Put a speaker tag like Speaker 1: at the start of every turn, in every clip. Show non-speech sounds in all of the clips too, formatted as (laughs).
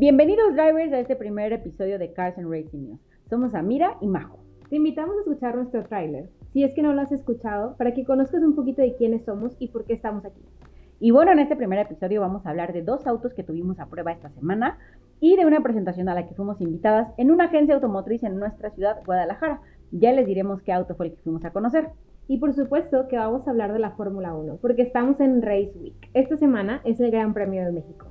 Speaker 1: Bienvenidos drivers a este primer episodio de Cars and Racing News. Somos Amira y Majo.
Speaker 2: Te invitamos a escuchar nuestro tráiler, si es que no lo has escuchado, para que conozcas un poquito de quiénes somos y por qué estamos aquí.
Speaker 1: Y bueno, en este primer episodio vamos a hablar de dos autos que tuvimos a prueba esta semana y de una presentación a la que fuimos invitadas en una agencia automotriz en nuestra ciudad, Guadalajara. Ya les diremos qué auto fue el que fuimos a conocer.
Speaker 2: Y por supuesto que vamos a hablar de la Fórmula 1, porque estamos en Race Week. Esta semana es el Gran Premio de México.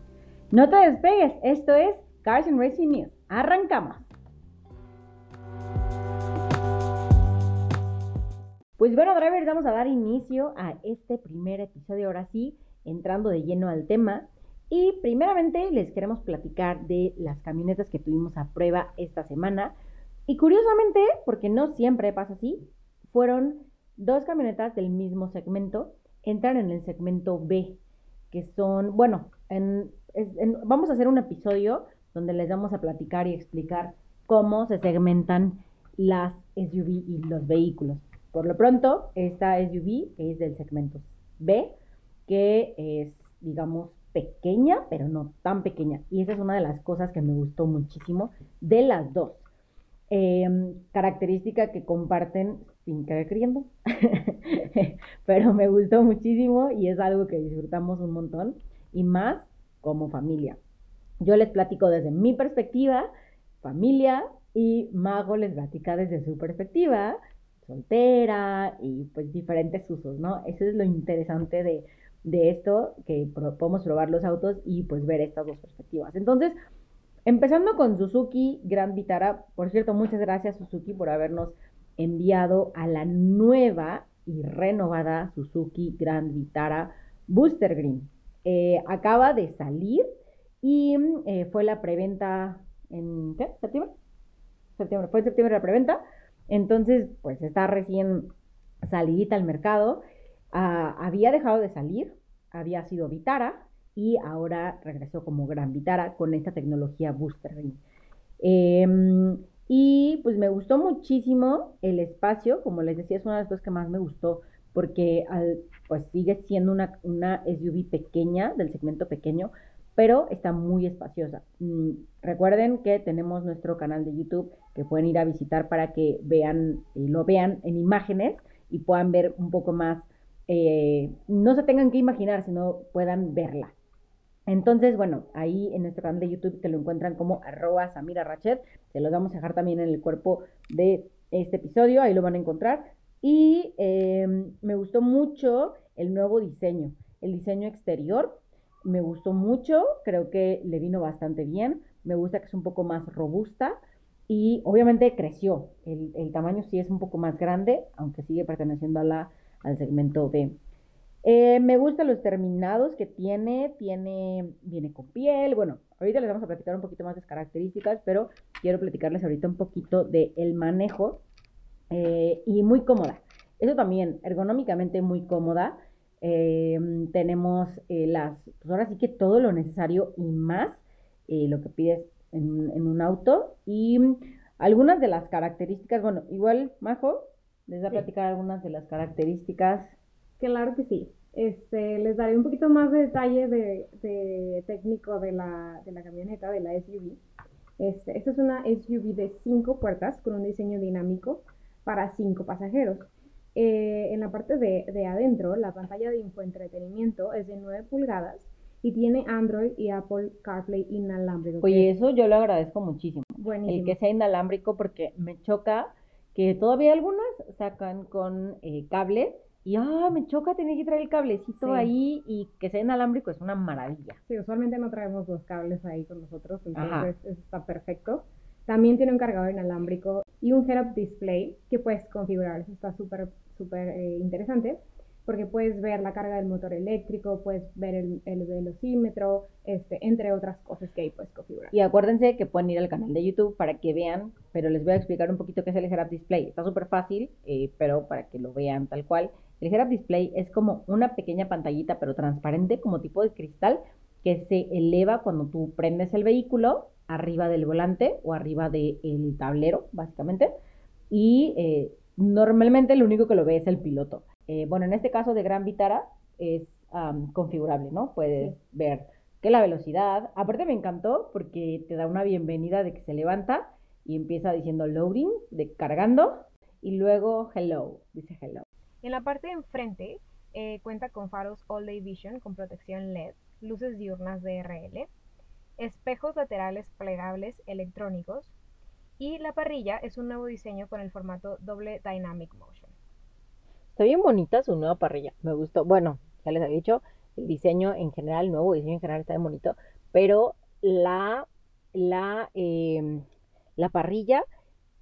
Speaker 1: No te despegues, esto es Cars and Racing News. Arrancamos. Pues bueno, drivers, vamos a dar inicio a este primer episodio, ahora sí, entrando de lleno al tema. Y primeramente les queremos platicar de las camionetas que tuvimos a prueba esta semana. Y curiosamente, porque no siempre pasa así, fueron dos camionetas del mismo segmento, entran en el segmento B, que son, bueno, vamos a hacer un episodio donde les vamos a platicar y explicar cómo se segmentan las SUV y los vehículos. Por lo pronto, esta SUV es del segmento B, que es, digamos, pequeña, pero no tan pequeña. Y esa es una de las cosas que me gustó muchísimo de las dos. Em, característica que comparten sin querer creyendo, (laughs) pero me gustó muchísimo y es algo que disfrutamos un montón y más como familia. Yo les platico desde mi perspectiva, familia, y Mago les platica desde su perspectiva, soltera y pues diferentes usos, ¿no? Eso es lo interesante de, de esto, que podemos probar los autos y pues ver estas dos perspectivas. Entonces, empezando con Suzuki Grand Vitara, por cierto, muchas gracias Suzuki por habernos enviado a la nueva y renovada Suzuki Grand Vitara Booster Green. Eh, acaba de salir y eh, fue la preventa en ¿qué? ¿Septiembre? Fue en septiembre la preventa. Entonces, pues está recién salidita al mercado. Ah, había dejado de salir, había sido Vitara y ahora regresó como Gran Vitara con esta tecnología Booster Green. Em, y pues me gustó muchísimo el espacio, como les decía, es una de las cosas que más me gustó, porque pues sigue siendo una, una SUV pequeña, del segmento pequeño, pero está muy espaciosa. Mm, recuerden que tenemos nuestro canal de YouTube que pueden ir a visitar para que vean, y lo vean en imágenes y puedan ver un poco más, eh, no se tengan que imaginar, sino puedan verla. Entonces, bueno, ahí en nuestro canal de YouTube te lo encuentran como arroba Samira Rachet. Se los vamos a dejar también en el cuerpo de este episodio, ahí lo van a encontrar. Y em, me gustó mucho el nuevo diseño, el diseño exterior. Me gustó mucho, creo que le vino bastante bien. Me gusta que es un poco más robusta y obviamente creció. El, el tamaño sí es un poco más grande, aunque sigue perteneciendo a la, al segmento B. Eh, me gustan los terminados que tiene, tiene, viene con piel, bueno, ahorita les vamos a platicar un poquito más de las características, pero quiero platicarles ahorita un poquito del el manejo eh, y muy cómoda. Eso también, ergonómicamente muy cómoda. Eh, tenemos las, pues ahora sí que todo lo necesario y más lo que pides en, en, un auto. Y algunas de las características, bueno, igual, Majo, les voy a platicar algunas de las características.
Speaker 2: Claro que sí. Este, les daré un poquito más de detalle de, técnico de la, de la, camioneta, de la SUV. Este, esta es una SUV de 5 puertas con un diseño dinámico para 5 pasajeros. Eh, en la parte de, de, adentro, la pantalla de infoentretenimiento es de 9 pulgadas y tiene Android y Apple CarPlay inalámbrico.
Speaker 1: Oye, eso yo lo agradezco muchísimo. Buenísimo. El que sea inalámbrico porque me choca que todavía algunas sacan con eh, cable y ah, me choca tener que traer el cablecito ahí y que sea inalámbrico es una maravilla.
Speaker 2: Sí, usualmente no traemos los cables ahí con nosotros, entonces eso está perfecto. También tiene un cargador inalámbrico y un head-up display que puedes configurar, eso está súper, súper eh, interesante porque puedes ver la carga del motor eléctrico, puedes ver el, el, velocímetro, este, entre otras cosas que ahí puedes configurar.
Speaker 1: Y acuérdense que pueden ir al canal de YouTube para que vean, pero les voy a explicar un poquito qué es el head-up display. Está súper fácil, eh, pero para que lo vean tal cual. El head-up display es como una pequeña pantallita, pero transparente, como tipo de cristal, que se eleva cuando tú prendes el vehículo arriba del volante o arriba del tablero, básicamente. Y eh, normalmente lo único que lo ve es el piloto. Eh, bueno, en este caso de Gran Vitara es configurable, ¿no? Puedes ver que la velocidad. Aparte me encantó porque te da una bienvenida de que se levanta y empieza diciendo loading, de cargando, y luego hello, dice hello.
Speaker 2: En la parte de enfrente eh, cuenta con faros All Day Vision con protección LED, luces diurnas DRL, espejos laterales plegables electrónicos y la parrilla es un nuevo diseño con el formato doble Dynamic Motion.
Speaker 1: Está bien bonita su nueva parrilla, me gustó. Bueno, ya les había dicho, el diseño en general, el nuevo diseño en general está bien bonito, pero la, la, em, la parrilla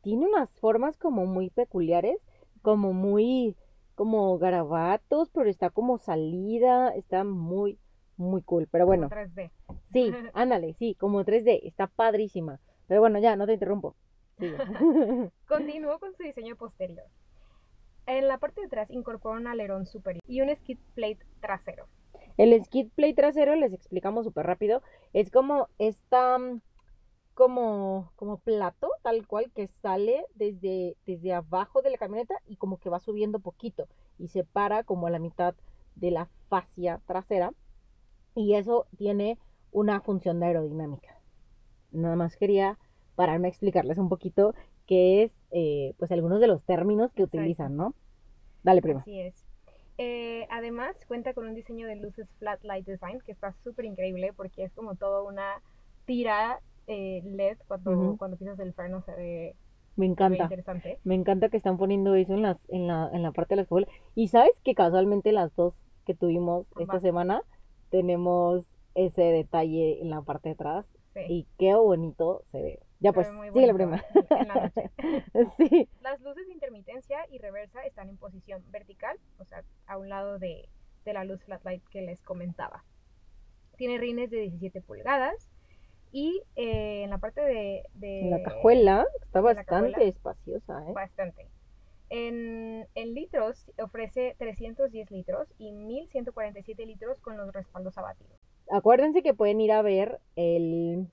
Speaker 1: tiene unas formas como muy peculiares, como muy, como garabatos, pero está como salida, está muy, muy cool. Pero bueno.
Speaker 2: Como 3D.
Speaker 1: Sí, (laughs) ándale, sí, como 3D, está padrísima. Pero bueno, ya, no te interrumpo. (laughs)
Speaker 2: Continúo con su diseño posterior. En la parte de atrás incorpora un alerón superior y un skid plate trasero.
Speaker 1: El skid plate trasero, les explicamos súper rápido, es como esta, como, como plato, tal cual, que sale desde, desde abajo de la camioneta y como que va subiendo poquito y se para como a la mitad de la fascia trasera y eso tiene una función de aerodinámica. Nada más quería pararme a explicarles un poquito qué es, eh, pues, algunos de los términos que utilizan, ¿no? Dale, prima.
Speaker 2: Así es. Eh, además, cuenta con un diseño de luces Flat Light Design que está súper increíble porque es como toda una tira eh, LED cuando, cuando pisas el freno se ve
Speaker 1: me encanta.
Speaker 2: interesante.
Speaker 1: Me encanta que están poniendo eso en, las, en, la, en la parte de la escuela. Y sabes que casualmente las dos que tuvimos esta semana tenemos ese detalle en la parte de atrás. Y qué bonito se ve. Ya pues, sigue la prima. (laughs)
Speaker 2: sí. Las luces de intermitencia y reversa están en posición vertical, o sea, a un lado de, de la luz flat light que les comentaba. Tiene rines de 17 pulgadas y eh, en la parte de, de,
Speaker 1: La cajuela está bastante espaciosa, ¿eh?
Speaker 2: Bastante. En, en, litros ofrece 310 litros y 1147 litros con los respaldos abatidos.
Speaker 1: Acuérdense que pueden ir a ver el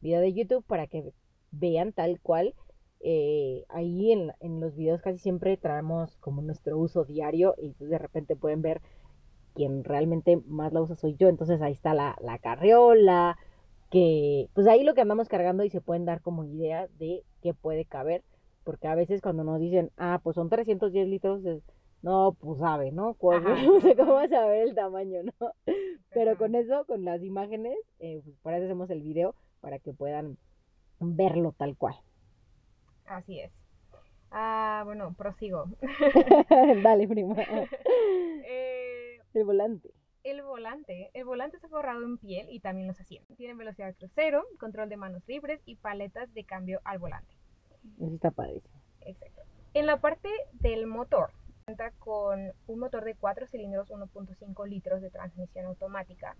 Speaker 1: video de YouTube para que vean tal cual. Eh, ahí en, en, los videos casi siempre traemos como nuestro uso diario y de repente pueden ver quien realmente más la usa soy yo. Entonces ahí está la, la carriola, que pues ahí lo que andamos cargando y se pueden dar como idea de qué puede caber. Porque a veces cuando nos dicen, ah, pues son 310 litros, no, pues sabe, ¿no? no (laughs) sé cómo vas a ver el tamaño, ¿no? Pero con eso, con las imágenes, eh, pues para eso hacemos el video, para que puedan verlo tal cual.
Speaker 2: Así es. Ah, bueno, prosigo. (laughs)
Speaker 1: Dale, prima. (laughs) Eh, el volante.
Speaker 2: El volante. El volante está forrado en piel y también los asientos. Tienen velocidad crucero, control de manos libres y paletas de cambio al volante.
Speaker 1: Eso está padrísimo.
Speaker 2: Exacto. En la parte del motor, cuenta con un motor de 4 cilindros 1.5 litros de transmisión automática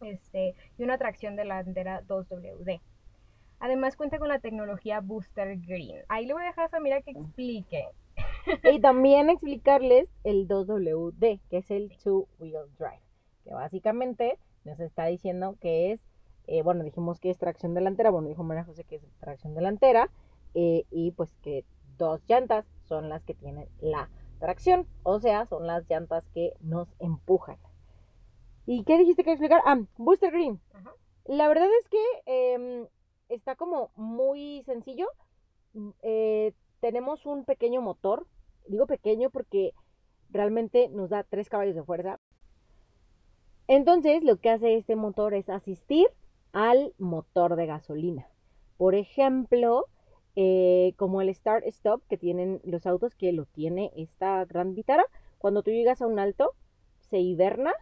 Speaker 2: este, y una tracción delantera 2WD. Además cuenta con la tecnología Booster Green. Ahí le voy a dejar a Samira que explique.
Speaker 1: Y también explicarles el 2WD, que es el Two Wheel Drive, que básicamente nos está diciendo que es, eh, bueno, dijimos que es tracción delantera, bueno, dijo María José que es tracción delantera, eh, y pues que dos llantas son las que tienen la tracción, o sea, son las llantas que nos empujan. ¿Y qué dijiste que explicar? Ah, Booster Green. La verdad es que em, está como muy sencillo. Mm, eh, tenemos un pequeño motor. Digo pequeño porque realmente nos da tres caballos de fuerza. Entonces lo que hace este motor es asistir al motor de gasolina. Por ejemplo, eh, como el start stop que tienen los autos que lo tiene esta gran vitara. Cuando tú llegas a un alto, se hiberna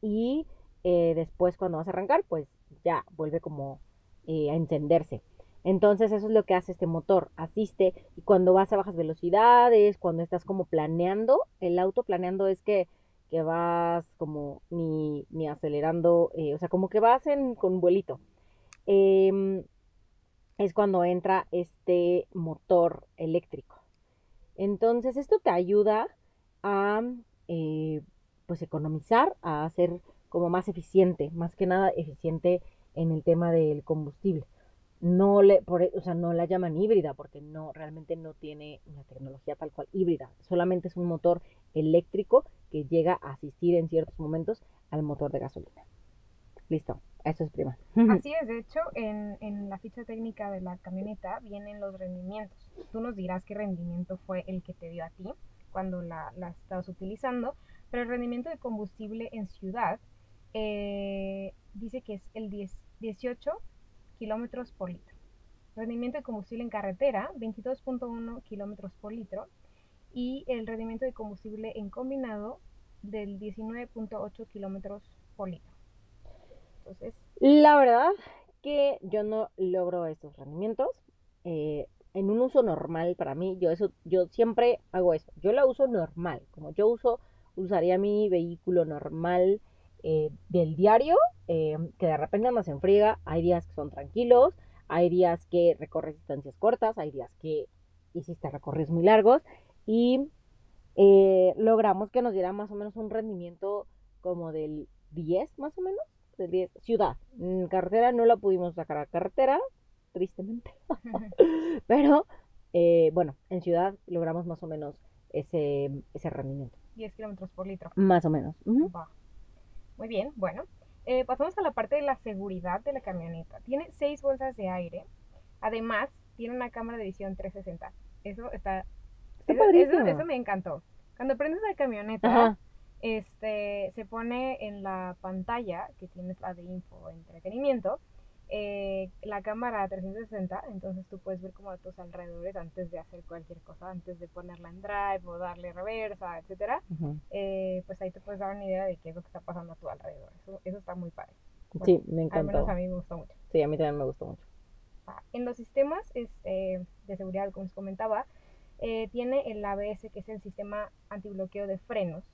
Speaker 1: y eh, después cuando vas a arrancar, pues ya vuelve como eh, a encenderse. Entonces eso es lo que hace este motor, asiste y cuando vas a bajas velocidades, cuando estás como planeando, el auto planeando es que, que vas como ni, ni acelerando, eh, o sea, como que vas en, con un vuelito. Em, es cuando entra este motor eléctrico. Entonces esto te ayuda a eh, pues economizar, a ser como más eficiente, más que nada eficiente en el tema del combustible. No le, por, e, o sea, no la llaman híbrida porque no, realmente no tiene una tecnología tal cual híbrida. Solamente es un motor eléctrico que llega a asistir en ciertos momentos al motor de gasolina. Listo, eso es prima. (laughs)
Speaker 2: Así es, de hecho, en, en la ficha técnica de la camioneta vienen los rendimientos. Tú nos dirás qué rendimiento fue el que te dio a ti cuando la, la estabas utilizando, pero el rendimiento de combustible en ciudad eh, dice que es el 10, 18 kilómetros por litro. Rendimiento de combustible en carretera, 22.1 kilómetros por litro. Y el rendimiento de combustible en combinado del 19.8 kilómetros por litro. Entonces,
Speaker 1: La verdad que yo no logro esos rendimientos. eh, en un uso normal para mí, yo eso, yo siempre hago eso. Yo la uso normal, como yo uso, usaría mi vehículo normal eh, del diario, eh, que de repente andas en friega, hay días que son tranquilos, hay días que recorres distancias cortas, hay días que hiciste recorridos muy largos y eh, logramos que nos diera más o menos un rendimiento como del 10 más o menos, del 10, ciudad. En carretera no la pudimos sacar a carretera, tristemente, (laughs) pero eh, bueno, en ciudad logramos más o menos ese, ese rendimiento,
Speaker 2: 10 kilómetros por litro.
Speaker 1: más o menos.
Speaker 2: Muy bien, bueno. Eh, pasamos a la parte de la seguridad de la camioneta. Tiene seis bolsas de aire. Además, tiene una cámara de visión 360. Eso está...
Speaker 1: Está
Speaker 2: eso, eso- eso me encantó. Cuando prendes la camioneta,
Speaker 1: Ajá.
Speaker 2: este, se pone en la pantalla, que tienes la de info, entretenimiento, eh, la cámara 360, entonces tú puedes ver como a tus alrededores antes de hacer cualquier cosa, antes de ponerla en drive o darle reversa, etcétera eh, pues ahí te puedes dar una idea de qué es lo que está pasando a tu alrededor. Eso, eso está muy padre.
Speaker 1: Sí, me
Speaker 2: Al
Speaker 1: encantó.
Speaker 2: menos a mí me gustó mucho.
Speaker 1: Sí, a mí también me gustó mucho.
Speaker 2: Ah, En los sistemas este, de seguridad, como les comentaba, eh, tiene el ABS, que es el sistema antibloqueo de frenos,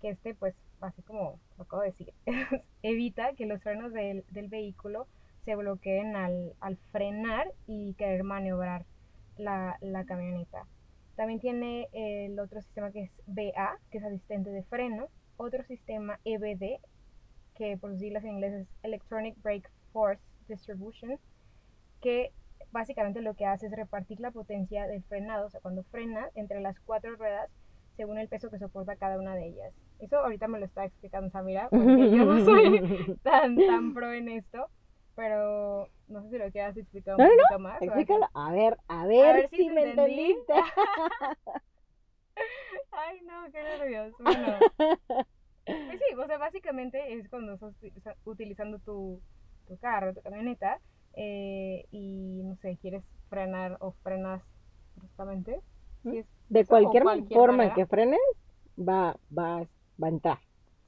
Speaker 2: que este, pues, así como lo acabo de decir, (laughs) evita que los frenos del, del vehículo se bloqueen al, al frenar y querer maniobrar la, la camioneta. También tiene el otro sistema que es BA, que es asistente de freno, otro sistema EBD, que por sus siglas en inglés es Electronic Brake Force Distribution, que básicamente lo que hace es repartir la potencia del frenado, o sea, cuando frena entre las cuatro ruedas según el peso que soporta cada una de ellas. Eso ahorita me lo está explicando Samira, porque yo no soy (laughs) tan, tan pro en esto, pero no sé si lo quieras explicar un
Speaker 1: No,
Speaker 2: poquito más.
Speaker 1: Explícalo. A ver, a ver,
Speaker 2: ver si
Speaker 1: me
Speaker 2: entendí.
Speaker 1: entendiste. (laughs)
Speaker 2: Ay, no, qué nervios. (laughs) Bueno, pues sí, o sea, básicamente es cuando estás uti- utilizando tu, tu carro, tu camioneta, eh, y no sé, quieres frenar o frenas bruscamente. Es,
Speaker 1: De
Speaker 2: eso o
Speaker 1: cualquier,
Speaker 2: cualquier
Speaker 1: forma
Speaker 2: manera.
Speaker 1: que frenes, va, va, va a entrar.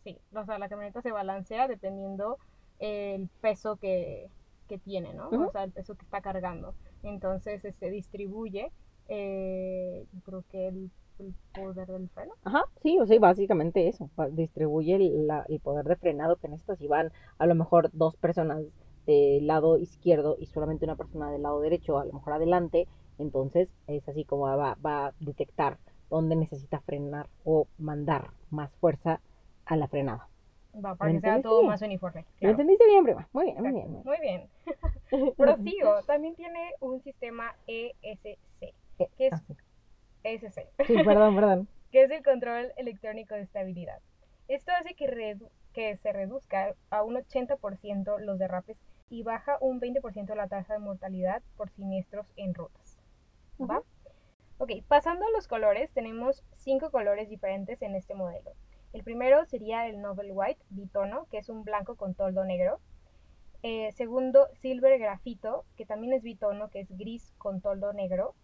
Speaker 2: sí, o sea, la camioneta se balancea dependiendo el peso que, que tiene, ¿no? O sea, el peso que está cargando. Entonces, se distribuye, eh, yo creo que el, el poder del freno.
Speaker 1: Ajá, sí, o sea, básicamente eso. Distribuye el, la- el poder de frenado que necesitas. Si van a lo mejor dos personas del lado izquierdo y solamente una persona del lado derecho, a lo mejor adelante, entonces es así como va, va a detectar dónde necesita frenar o mandar más fuerza a la frenada.
Speaker 2: Va, para que sea
Speaker 1: ¿Entendiste
Speaker 2: todo
Speaker 1: bien?
Speaker 2: más uniforme.
Speaker 1: ¿Lo
Speaker 2: claro.
Speaker 1: entendiste bien, prima? Muy bien, muy bien.
Speaker 2: Muy bien. Prosigo. (laughs) También tiene un sistema ESC,
Speaker 1: Eh,
Speaker 2: que es
Speaker 1: ah, sí.
Speaker 2: ESC,
Speaker 1: Sí, perdón, perdón. (laughs)
Speaker 2: que es el control electrónico de estabilidad. Esto hace que, redu- que se reduzca a un 80% los derrapes y baja un 20% la tasa de mortalidad por siniestros en rutas. ¿Va? Ok, pasando a los colores, tenemos cinco colores diferentes en este modelo. El primero sería el Novel White bitono, que es un blanco con toldo negro. Eh, segundo, Silver Grafito, que también es bitono, que es gris con toldo negro.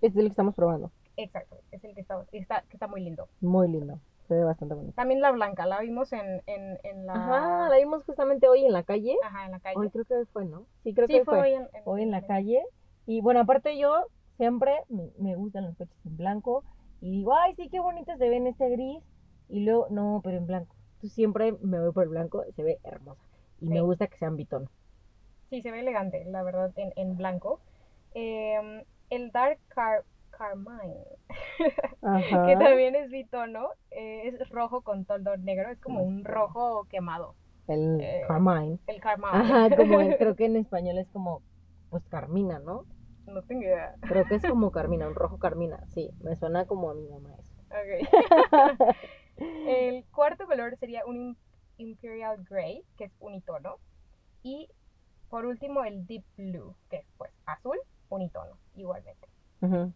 Speaker 1: Este es el que estamos probando.
Speaker 2: Exacto, es el que está, está, que está muy lindo.
Speaker 1: Muy lindo. Se ve bastante bonito.
Speaker 2: También la blanca, la vimos en, en, en la...
Speaker 1: Ajá, la vimos justamente hoy en la calle.
Speaker 2: Ajá, en la calle.
Speaker 1: Hoy creo que fue, ¿no? Sí, creo
Speaker 2: sí,
Speaker 1: que
Speaker 2: fue
Speaker 1: fue.
Speaker 2: hoy en, en-
Speaker 1: hoy en la calle. Y bueno, aparte yo siempre me, me gustan los coches en blanco. Y digo, ay, sí, qué bonito se ve en este gris. Y luego, no, pero en blanco. Entonces siempre me voy por el blanco, se ve hermosa. Y me gusta que sean bitono.
Speaker 2: Sí, se ve elegante, la verdad, en, en blanco. Em, el Dark Car Carmine, (laughs) que también es bitono, eh, es rojo con toldo negro, es como un rojo quemado.
Speaker 1: El
Speaker 2: eh,
Speaker 1: Carmine.
Speaker 2: El Carmine.
Speaker 1: Ajá, como (laughs) creo que en español es como, pues Carmina, ¿no?
Speaker 2: No tengo idea.
Speaker 1: Creo que es como Carmina, un rojo Carmina. Sí, me suena como a mi mamá eso.
Speaker 2: Ok. (laughs) el cuarto color sería un Imperial Grey, que es unitono. Y por último el Deep Blue, que es pues azul, unitono, igualmente.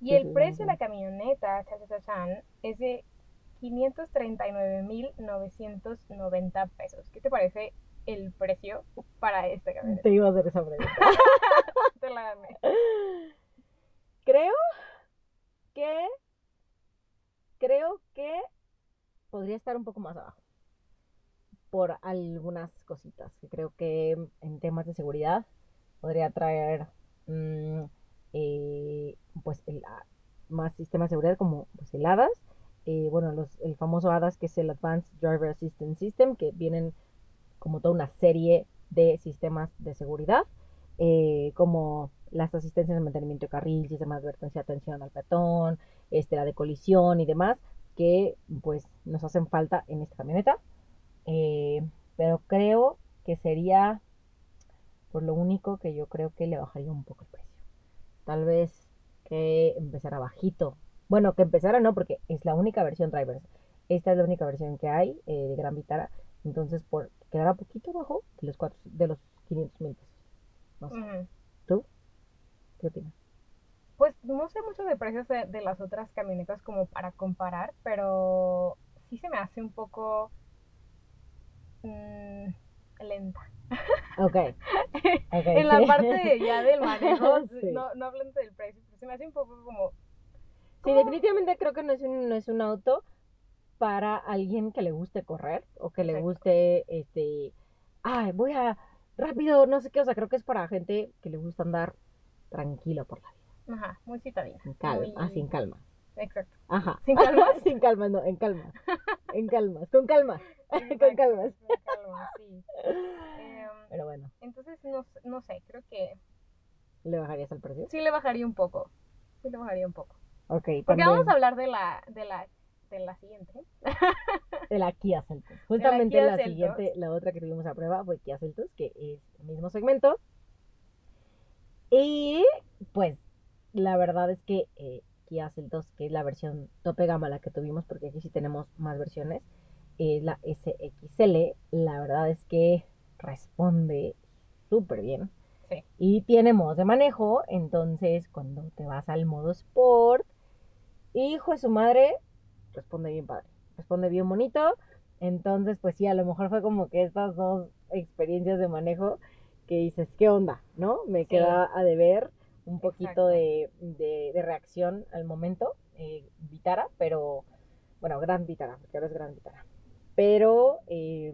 Speaker 2: Y
Speaker 1: sí,
Speaker 2: el
Speaker 1: sí,
Speaker 2: precio de la camioneta, cha, cha, es de 539.990 pesos. ¿Qué te parece el precio para esta camioneta?
Speaker 1: Te iba a hacer esa pregunta. (laughs)
Speaker 2: Te la gané.
Speaker 1: creo que creo que podría estar un poco más abajo por algunas cositas que creo que en temas de seguridad podría traer mm, eh, pues ah, más sistemas de seguridad como pues el ADAS eh, bueno los, el famoso ADAS que es el Advanced Driver Assistance System que vienen como toda una serie de sistemas de seguridad eh, como las asistencias de mantenimiento de carril, sistema de advertencia, atención al peatón, este, la de colisión y demás, que pues nos hacen falta en esta camioneta. Eh, pero creo que sería por lo único que yo creo que le bajaría un poco el precio. Tal vez que empezara bajito. Bueno, que empezara no, porque es la única versión drivers. Esta es la única versión que hay eh, de Gran Vitara. Entonces, por quedara poquito abajo de los, cuatro, de los 500 mil pesos. No sé. ¿Tú? ¿Qué opinas?
Speaker 2: Pues no sé mucho de precios de, de las otras camionetas como para comparar, pero sí se me hace un poco mm, lenta.
Speaker 1: Ok. (laughs) ok,
Speaker 2: en la
Speaker 1: sí.
Speaker 2: parte ya del (laughs) manejo,
Speaker 1: Sí.
Speaker 2: no, no hablando del precio, se me hace un poco como...
Speaker 1: Sí, definitivamente creo que no es un, no es un auto para alguien que le guste correr o que le guste, este, ay, voy a rápido, no sé qué, o sea, creo que es para gente que le gusta andar tranquilo por la vida,
Speaker 2: Ajá, muy citadina.
Speaker 1: calma,
Speaker 2: muy-
Speaker 1: ah, sin calma.
Speaker 2: Exacto.
Speaker 1: Ajá.
Speaker 2: ¿Sin calma? (laughs)
Speaker 1: sin calma, no, en calma. En calma, con calma. (laughs) con
Speaker 2: Exacto,
Speaker 1: calma.
Speaker 2: Con calma, sí. (laughs) Em,
Speaker 1: Pero bueno,
Speaker 2: entonces, no, no sé, creo que
Speaker 1: ¿le bajarías el precio?
Speaker 2: sí le bajaría un poco. Sí le bajaría un poco.
Speaker 1: Ok,
Speaker 2: Porque
Speaker 1: también
Speaker 2: vamos a hablar de la, de la, de la siguiente.
Speaker 1: de la Kia Seltos. Justamente
Speaker 2: Kia
Speaker 1: la, siguiente, la otra que tuvimos a prueba fue Kia Seltos, que es el mismo segmento. Y pues la verdad es que eh, Kia Seltos, que es la versión tope gama la que tuvimos, porque aquí sí tenemos más versiones, es la SXL, la verdad es que responde súper bien.
Speaker 2: Sí.
Speaker 1: Y tiene modos de manejo, entonces cuando te vas al modo Sport, hijo de su madre, responde bien padre, responde bien bonito. Entonces, pues sí, a lo mejor fue como que estas dos experiencias de manejo que dices, ¿qué onda? ¿No? Me
Speaker 2: Sí.
Speaker 1: queda a deber un poquito de, de- de reacción al momento, eh, Vitara, pero, bueno, Gran Vitara, porque ahora es Gran Vitara. Pero, eh,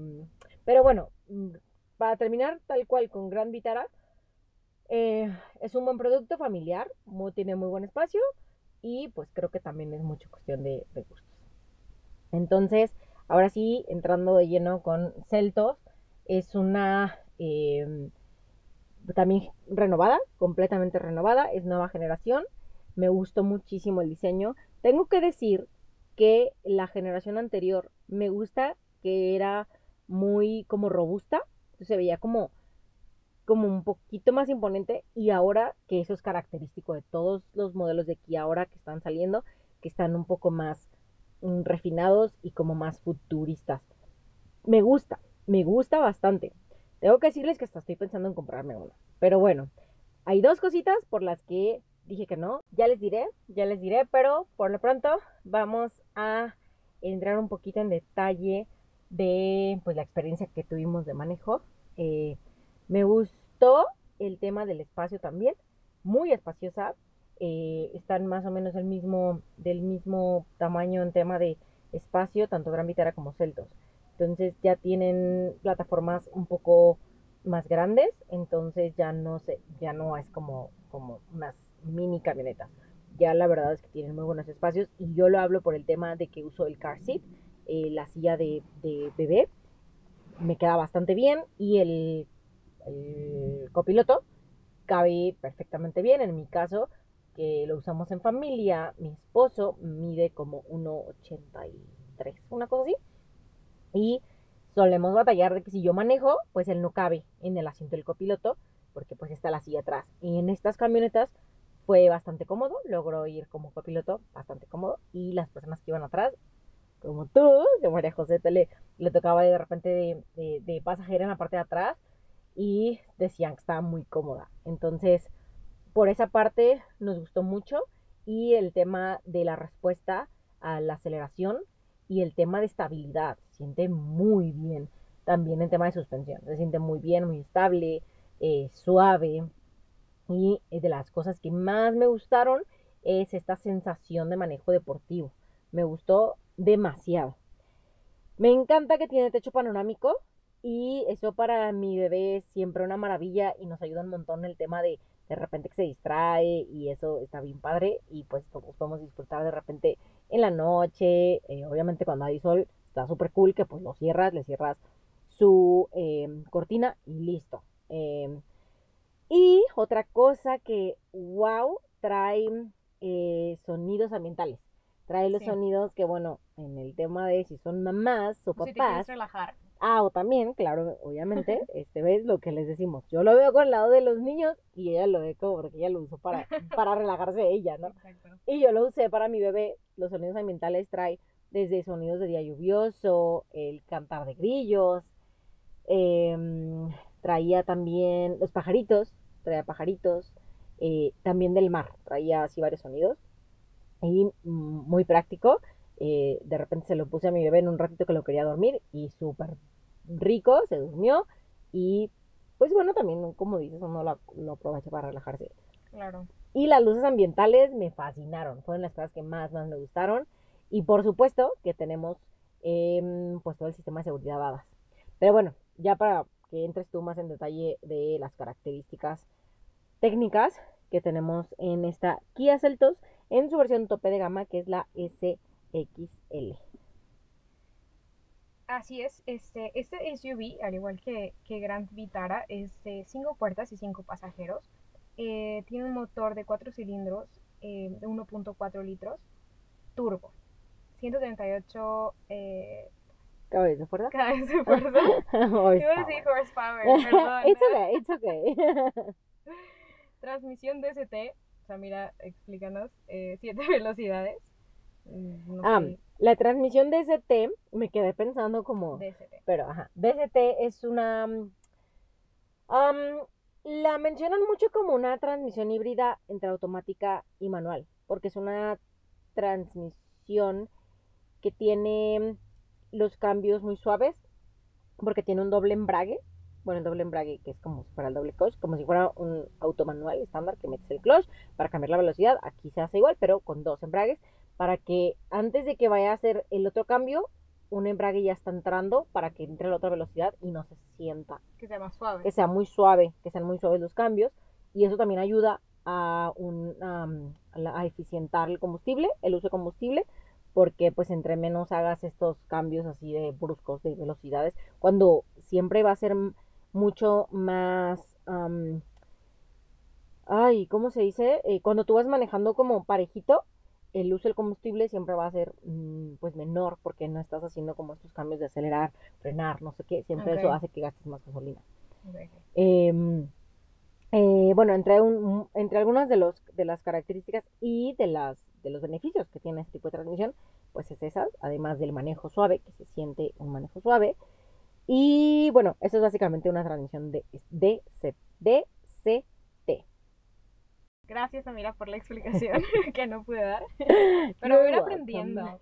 Speaker 1: pero bueno, mm, para terminar tal cual con Gran Vitara, eh, es un buen producto familiar, tiene muy buen espacio y pues creo que también es mucho cuestión de, de gustos. Entonces, ahora sí, entrando de lleno con Celtos, es una eh, también renovada, completamente renovada, es nueva generación. Me gustó muchísimo el diseño. Tengo que decir que la generación anterior me gusta que era muy como robusta, se veía como como un poquito más imponente y ahora que eso es característico de todos los modelos de Kia ahora que están saliendo, que están un poco más mm, refinados y como más futuristas. Me gusta, me gusta bastante. Tengo que decirles que hasta estoy pensando en comprarme uno. Pero bueno, hay dos cositas por las que dije que no. Ya les diré, ya les diré, pero por lo pronto vamos a entrar un poquito en detalle de pues la experiencia que tuvimos de manejo. Eh, me gustó el tema del espacio también, muy espaciosa. eh, están más o menos mismo, del mismo tamaño en tema de espacio, tanto Gran Vitara como Celtos. Entonces ya tienen plataformas un poco más grandes, entonces ya no sé, ya no es como, como unas mini camionetas. Ya la verdad es que tienen muy buenos espacios y yo lo hablo por el tema de que uso el car seat, eh, la silla de, bebé, me queda bastante bien y el copiloto cabe perfectamente bien. En mi caso, que lo usamos en familia, mi esposo mide como 1,83, una cosa así. Y solemos batallar de que si yo manejo, pues él no cabe en el asiento del copiloto, porque pues está la silla atrás. Y en estas camionetas fue bastante cómodo, logró ir como copiloto bastante cómodo. Y las personas que iban atrás, como tú, que María José te le, tocaba de repente de, de, de pasajera en la parte de atrás y decían que estaba muy cómoda. Entonces, por esa parte nos gustó mucho y el tema de la respuesta a la aceleración y el tema de estabilidad, se siente muy bien. También el tema de suspensión, se siente muy bien, muy estable, eh, suave. Y de las cosas que más me gustaron es esta sensación de manejo deportivo. Me gustó demasiado. Me encanta que tiene techo panorámico y eso para mi bebé es siempre una maravilla y nos ayuda un montón el tema de de repente que se distrae y eso está bien padre y pues podemos disfrutar de repente en la noche, eh, obviamente cuando hay sol está súper cool que pues lo cierras, le cierras su em, cortina y listo. Em, y otra cosa que, wow, trae eh, sonidos ambientales. Trae los
Speaker 2: Sí.
Speaker 1: sonidos que, bueno, en el tema de si son mamás o
Speaker 2: Si te quieres
Speaker 1: papás,
Speaker 2: relajar.
Speaker 1: Ah, o también, claro, obviamente, este ves lo que les decimos. Yo lo veo con el lado de los niños y ella lo ve como porque ella lo usó para, (laughs) para relajarse ella, ¿no?
Speaker 2: Exacto.
Speaker 1: Y yo lo usé para mi bebé. Los sonidos ambientales trae desde sonidos de día lluvioso, el cantar de grillos, em, traía también los pajaritos, traía pajaritos, eh, también del mar, traía así varios sonidos. Y mm, muy práctico. Eh, de repente se lo puse a mi bebé en un ratito que lo quería dormir y súper rico, se durmió. Y pues bueno, también como dices, uno lo, lo aprovecha para relajarse.
Speaker 2: Claro.
Speaker 1: Y las luces ambientales me fascinaron, fueron las cosas que más, más me gustaron. Y por supuesto que tenemos em, pues todo el sistema de seguridad dadas. Pero bueno, ya para que entres tú más en detalle de las características técnicas que tenemos en esta Kia Seltos en su versión tope de gama que es la SXL.
Speaker 2: Así es, este, este SUV, al igual que, que Grand Vitara, es de 5 puertas y 5 pasajeros. Eh, tiene un motor de 4 cilindros eh, de 1.4 litros, turbo. 138 eh,
Speaker 1: ¿Cabeza de fuerza?
Speaker 2: caballos de fuerza. (laughs) Iba a decir horsepower, (laughs) perdón.
Speaker 1: It's okay, it's okay. (laughs)
Speaker 2: Transmisión DST, Samira, explícanos, 7 velocidades. Mm, No
Speaker 1: Ah,
Speaker 2: sé,
Speaker 1: la transmisión DST, me quedé pensando como...
Speaker 2: DST.
Speaker 1: Pero, ajá, DST es una... am, la mencionan mucho como una transmisión híbrida entre automática y manual, porque es una transmisión que tiene los cambios muy suaves, porque tiene un doble embrague, bueno, el doble embrague que es como si fuera el doble clutch, como si fuera un auto manual estándar que metes el clutch para cambiar la velocidad, aquí se hace igual, pero con dos embragues, para que antes de que vaya a hacer el otro cambio, un embrague ya está entrando para que entre a la otra velocidad y no se sienta.
Speaker 2: Que sea más suave.
Speaker 1: Que sea muy suave, que sean muy suaves los cambios. Y eso también ayuda a, un, um, a, eficientar el combustible, el uso de combustible, porque pues entre menos hagas estos cambios así de bruscos de velocidades, cuando siempre va a ser mucho más... am, ay, ¿cómo se dice? Eh, cuando tú vas manejando como parejito, el uso del combustible siempre va a ser mm, pues menor porque no estás haciendo como estos cambios de acelerar, frenar, no sé qué, siempre eso hace que gastes más gasolina. Em, eh, bueno, entre, un- entre algunas de, los, de las características y de, las, de los beneficios que tiene este tipo de transmisión, pues es esas, además del manejo suave, que se siente un manejo suave. Y bueno, eso es básicamente una transmisión de, de, DCT.
Speaker 2: Gracias, Samira, por la explicación (laughs) (laughs) que no pude dar. (laughs) Pero voy aprendiendo.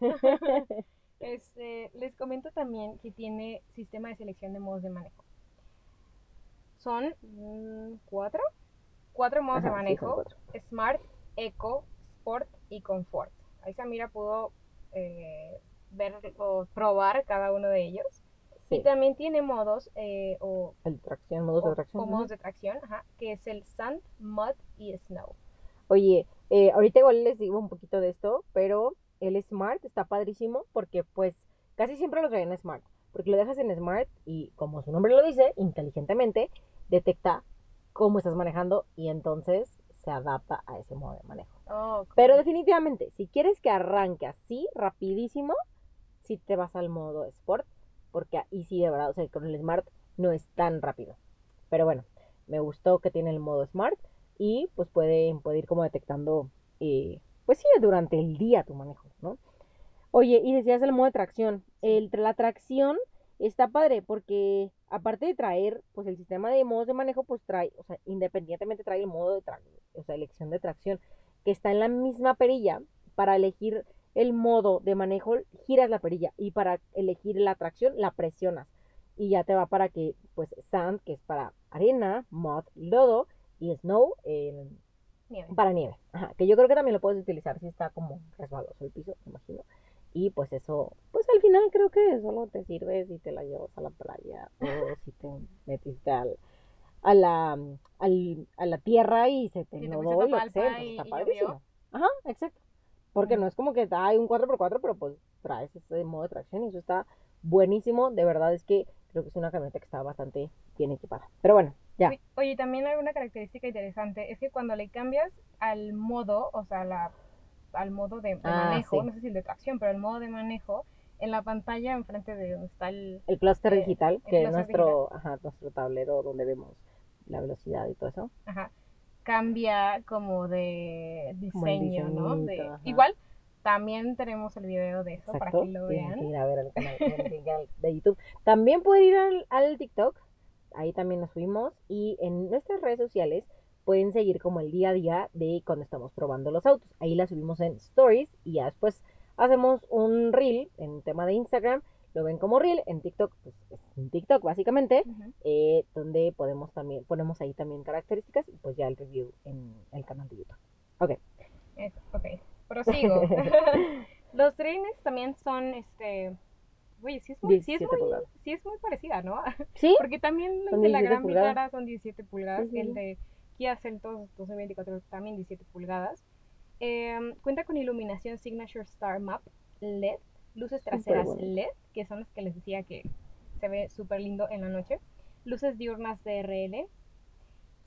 Speaker 2: Este, les comento también que tiene sistema de selección de modos de manejo. Son mm, cuatro, cuatro modos
Speaker 1: Ajá,
Speaker 2: de manejo. Smart, Eco, Sport y Comfort. Ahí Samira pudo eh, ver o probar cada uno de ellos.
Speaker 1: Sí,
Speaker 2: Y también tiene modos eh, o,
Speaker 1: el tracción, modos de tracción.
Speaker 2: o modos de tracción, ajá, que es el Sand, Mud y Snow.
Speaker 1: Oye, eh, ahorita igual les digo un poquito de esto, pero el Smart está padrísimo porque pues casi siempre lo traen en Smart, porque lo dejas en Smart y como su nombre lo dice, inteligentemente detecta cómo estás manejando y entonces se adapta a ese modo de manejo.
Speaker 2: Oh,
Speaker 1: Pero definitivamente, si quieres que arranque así, rapidísimo, si te vas al modo Sport, porque ahí sí de verdad, o sea, con el Smart no es tan rápido. Pero bueno, me gustó que tiene el modo Smart y pues puede, puede ir como detectando, eh, pues sí, durante el día tu manejo, ¿no? Oye, y decías el modo de tracción. El, la tracción está padre porque aparte de traer, pues el sistema de modos de manejo, pues trae, o sea, independientemente trae el modo de tracción, o sea, elección de tracción, que está en la misma perilla para elegir el modo de manejo, giras la perilla y para elegir la tracción la presionas y ya te va para que, pues, sand, que es para arena, mud, lodo y snow, eh,
Speaker 2: Nieve.
Speaker 1: para nieve. Ajá, que yo creo que también lo puedes utilizar si está como resbaloso el piso, me imagino. Y pues eso, pues al final creo que solo te sirve si te la llevas a la playa o (laughs) si te metiste al, a, la, al- a la tierra y se te
Speaker 2: te
Speaker 1: y lo
Speaker 2: y- y.
Speaker 1: Ajá, exacto. Porque no es como que hay un 4x4, pero pues traes ese modo de tracción y eso está buenísimo. De verdad es que creo que es una camioneta que está bastante bien equipada. Pero bueno, ya.
Speaker 2: Oye, también hay una característica interesante, es que cuando le cambias al modo, o sea, la, al modo de, de
Speaker 1: Ah,
Speaker 2: manejo,
Speaker 1: sí.
Speaker 2: no sé si el de tracción, pero el modo de manejo, en la pantalla enfrente de donde está el...
Speaker 1: El clúster
Speaker 2: Eh,
Speaker 1: digital,
Speaker 2: el
Speaker 1: que es nuestro, ajá, nuestro tablero donde vemos la velocidad y todo eso.
Speaker 2: Ajá, cambia como de
Speaker 1: Como
Speaker 2: diseño, ¿no? De-
Speaker 1: ajá.
Speaker 2: igual, también tenemos el video de eso para que lo
Speaker 1: que
Speaker 2: vean.
Speaker 1: ir a ver al canal tienen que ir al- de YouTube. También pueden ir al, al TikTok. Ahí también nos subimos. Y en nuestras redes sociales pueden seguir como el día a día de cuando estamos probando los autos. Ahí la subimos en Stories y ya después hacemos un reel en tema de Instagram. Lo ven como reel. En TikTok, pues es un TikTok básicamente. Eh, donde podemos también, ponemos ahí también características y pues ya el review en el canal de YouTube. Ok.
Speaker 2: Ok, prosigo. (laughs) Los trenes también son, este... Oye, sí es muy, sí es
Speaker 1: 17
Speaker 2: muy, sí es muy parecida, ¿no? (laughs)
Speaker 1: ¿Sí?
Speaker 2: Porque también
Speaker 1: Son
Speaker 2: de la
Speaker 1: 17
Speaker 2: Gran
Speaker 1: pulgadas.
Speaker 2: Vitara son 17 pulgadas,
Speaker 1: Sí,
Speaker 2: el de Kia Seltos 2024 también 17 pulgadas. Em, cuenta con iluminación Signature Star Map LED, luces traseras. LED, que son las que les decía que se ve súper lindo en la noche, luces diurnas DRL.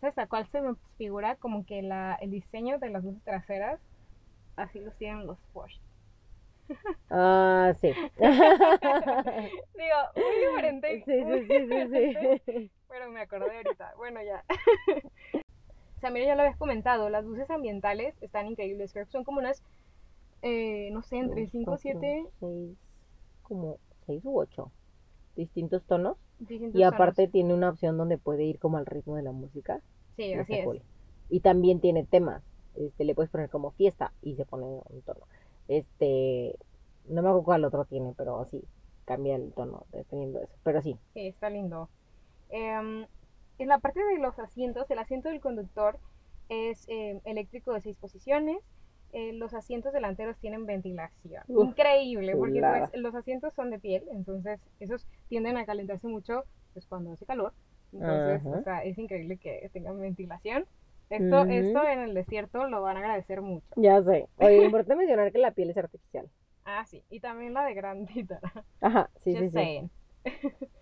Speaker 2: ¿Sabes a cuál se me figura? Como que la, el diseño de las luces traseras, así los tienen los Porsche.
Speaker 1: Ah, sí. (laughs)
Speaker 2: Digo, muy diferente.
Speaker 1: Sí,
Speaker 2: muy
Speaker 1: sí, sí, sí, sí.
Speaker 2: Pero me acordé ahorita. Bueno, ya. (laughs) Samira ya lo habías comentado, las luces ambientales están increíbles. Creo que son como unas, eh, no sé, entre
Speaker 1: Dos,
Speaker 2: 5 o
Speaker 1: cuatro,
Speaker 2: 7
Speaker 1: seis, como seis u ocho distintos tonos.
Speaker 2: distintos
Speaker 1: Y aparte
Speaker 2: tonos.
Speaker 1: tiene una opción donde puede ir como al ritmo de la música.
Speaker 2: Sí,
Speaker 1: y
Speaker 2: así es.
Speaker 1: cool. Y también tiene temas. Este, le puedes poner como fiesta y se pone un tono. Este, no me acuerdo cuál otro tiene, pero sí, cambia el tono dependiendo de eso. Pero sí,
Speaker 2: Sí, está lindo. Em, en la parte de los asientos, el asiento del conductor es em, eléctrico de seis posiciones. Eh, los asientos delanteros tienen ventilación.
Speaker 1: Uf,
Speaker 2: Increíble, porque pues, los asientos son de piel, entonces esos tienden a calentarse mucho pues, cuando hace calor. Entonces,
Speaker 1: Ajá.
Speaker 2: o sea, es increíble que tengan ventilación. Esto, esto en el desierto lo van a agradecer mucho.
Speaker 1: ya sé. Oye, (laughs) importante mencionar que la piel es artificial.
Speaker 2: Ah, sí, y también la de Gran.
Speaker 1: Ajá, sí,
Speaker 2: Just
Speaker 1: sí, sí.
Speaker 2: saying. (laughs)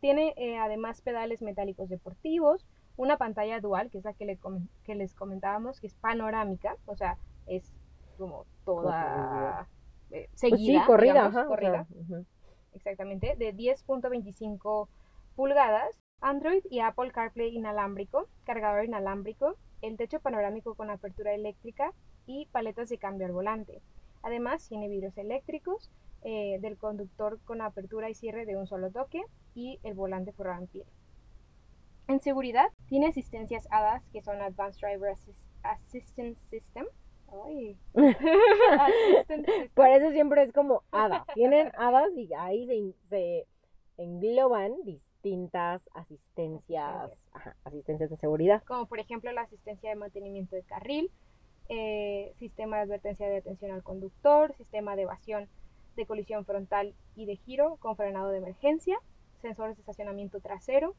Speaker 2: Tiene eh, además pedales metálicos deportivos, una pantalla dual, que es la que, le que les comentábamos, que es panorámica, o sea, es como toda eh,
Speaker 1: Pues
Speaker 2: seguida.
Speaker 1: sí, corrida,
Speaker 2: digamos,
Speaker 1: ajá. o
Speaker 2: corrida, exactamente, de 10.25 pulgadas, Android y Apple CarPlay inalámbrico, cargador inalámbrico, el techo panorámico con apertura eléctrica y paletas de cambio al volante. Además, tiene vidrios eléctricos eh, del conductor con apertura y cierre de un solo toque y el volante forrado en piel. En seguridad, tiene asistencias ADAS que son Advanced Driver Assist- Assistance System. Ay. (laughs) System.
Speaker 1: Por eso siempre es como hadas. Tienen hadas y ahí se, engloban distintas asistencias,
Speaker 2: Asistencias.
Speaker 1: ajá, asistencias de seguridad.
Speaker 2: como por ejemplo la asistencia de mantenimiento de carril, eh, sistema de advertencia de atención al conductor, sistema de evasión de colisión frontal y de giro con frenado de emergencia, sensores de estacionamiento trasero,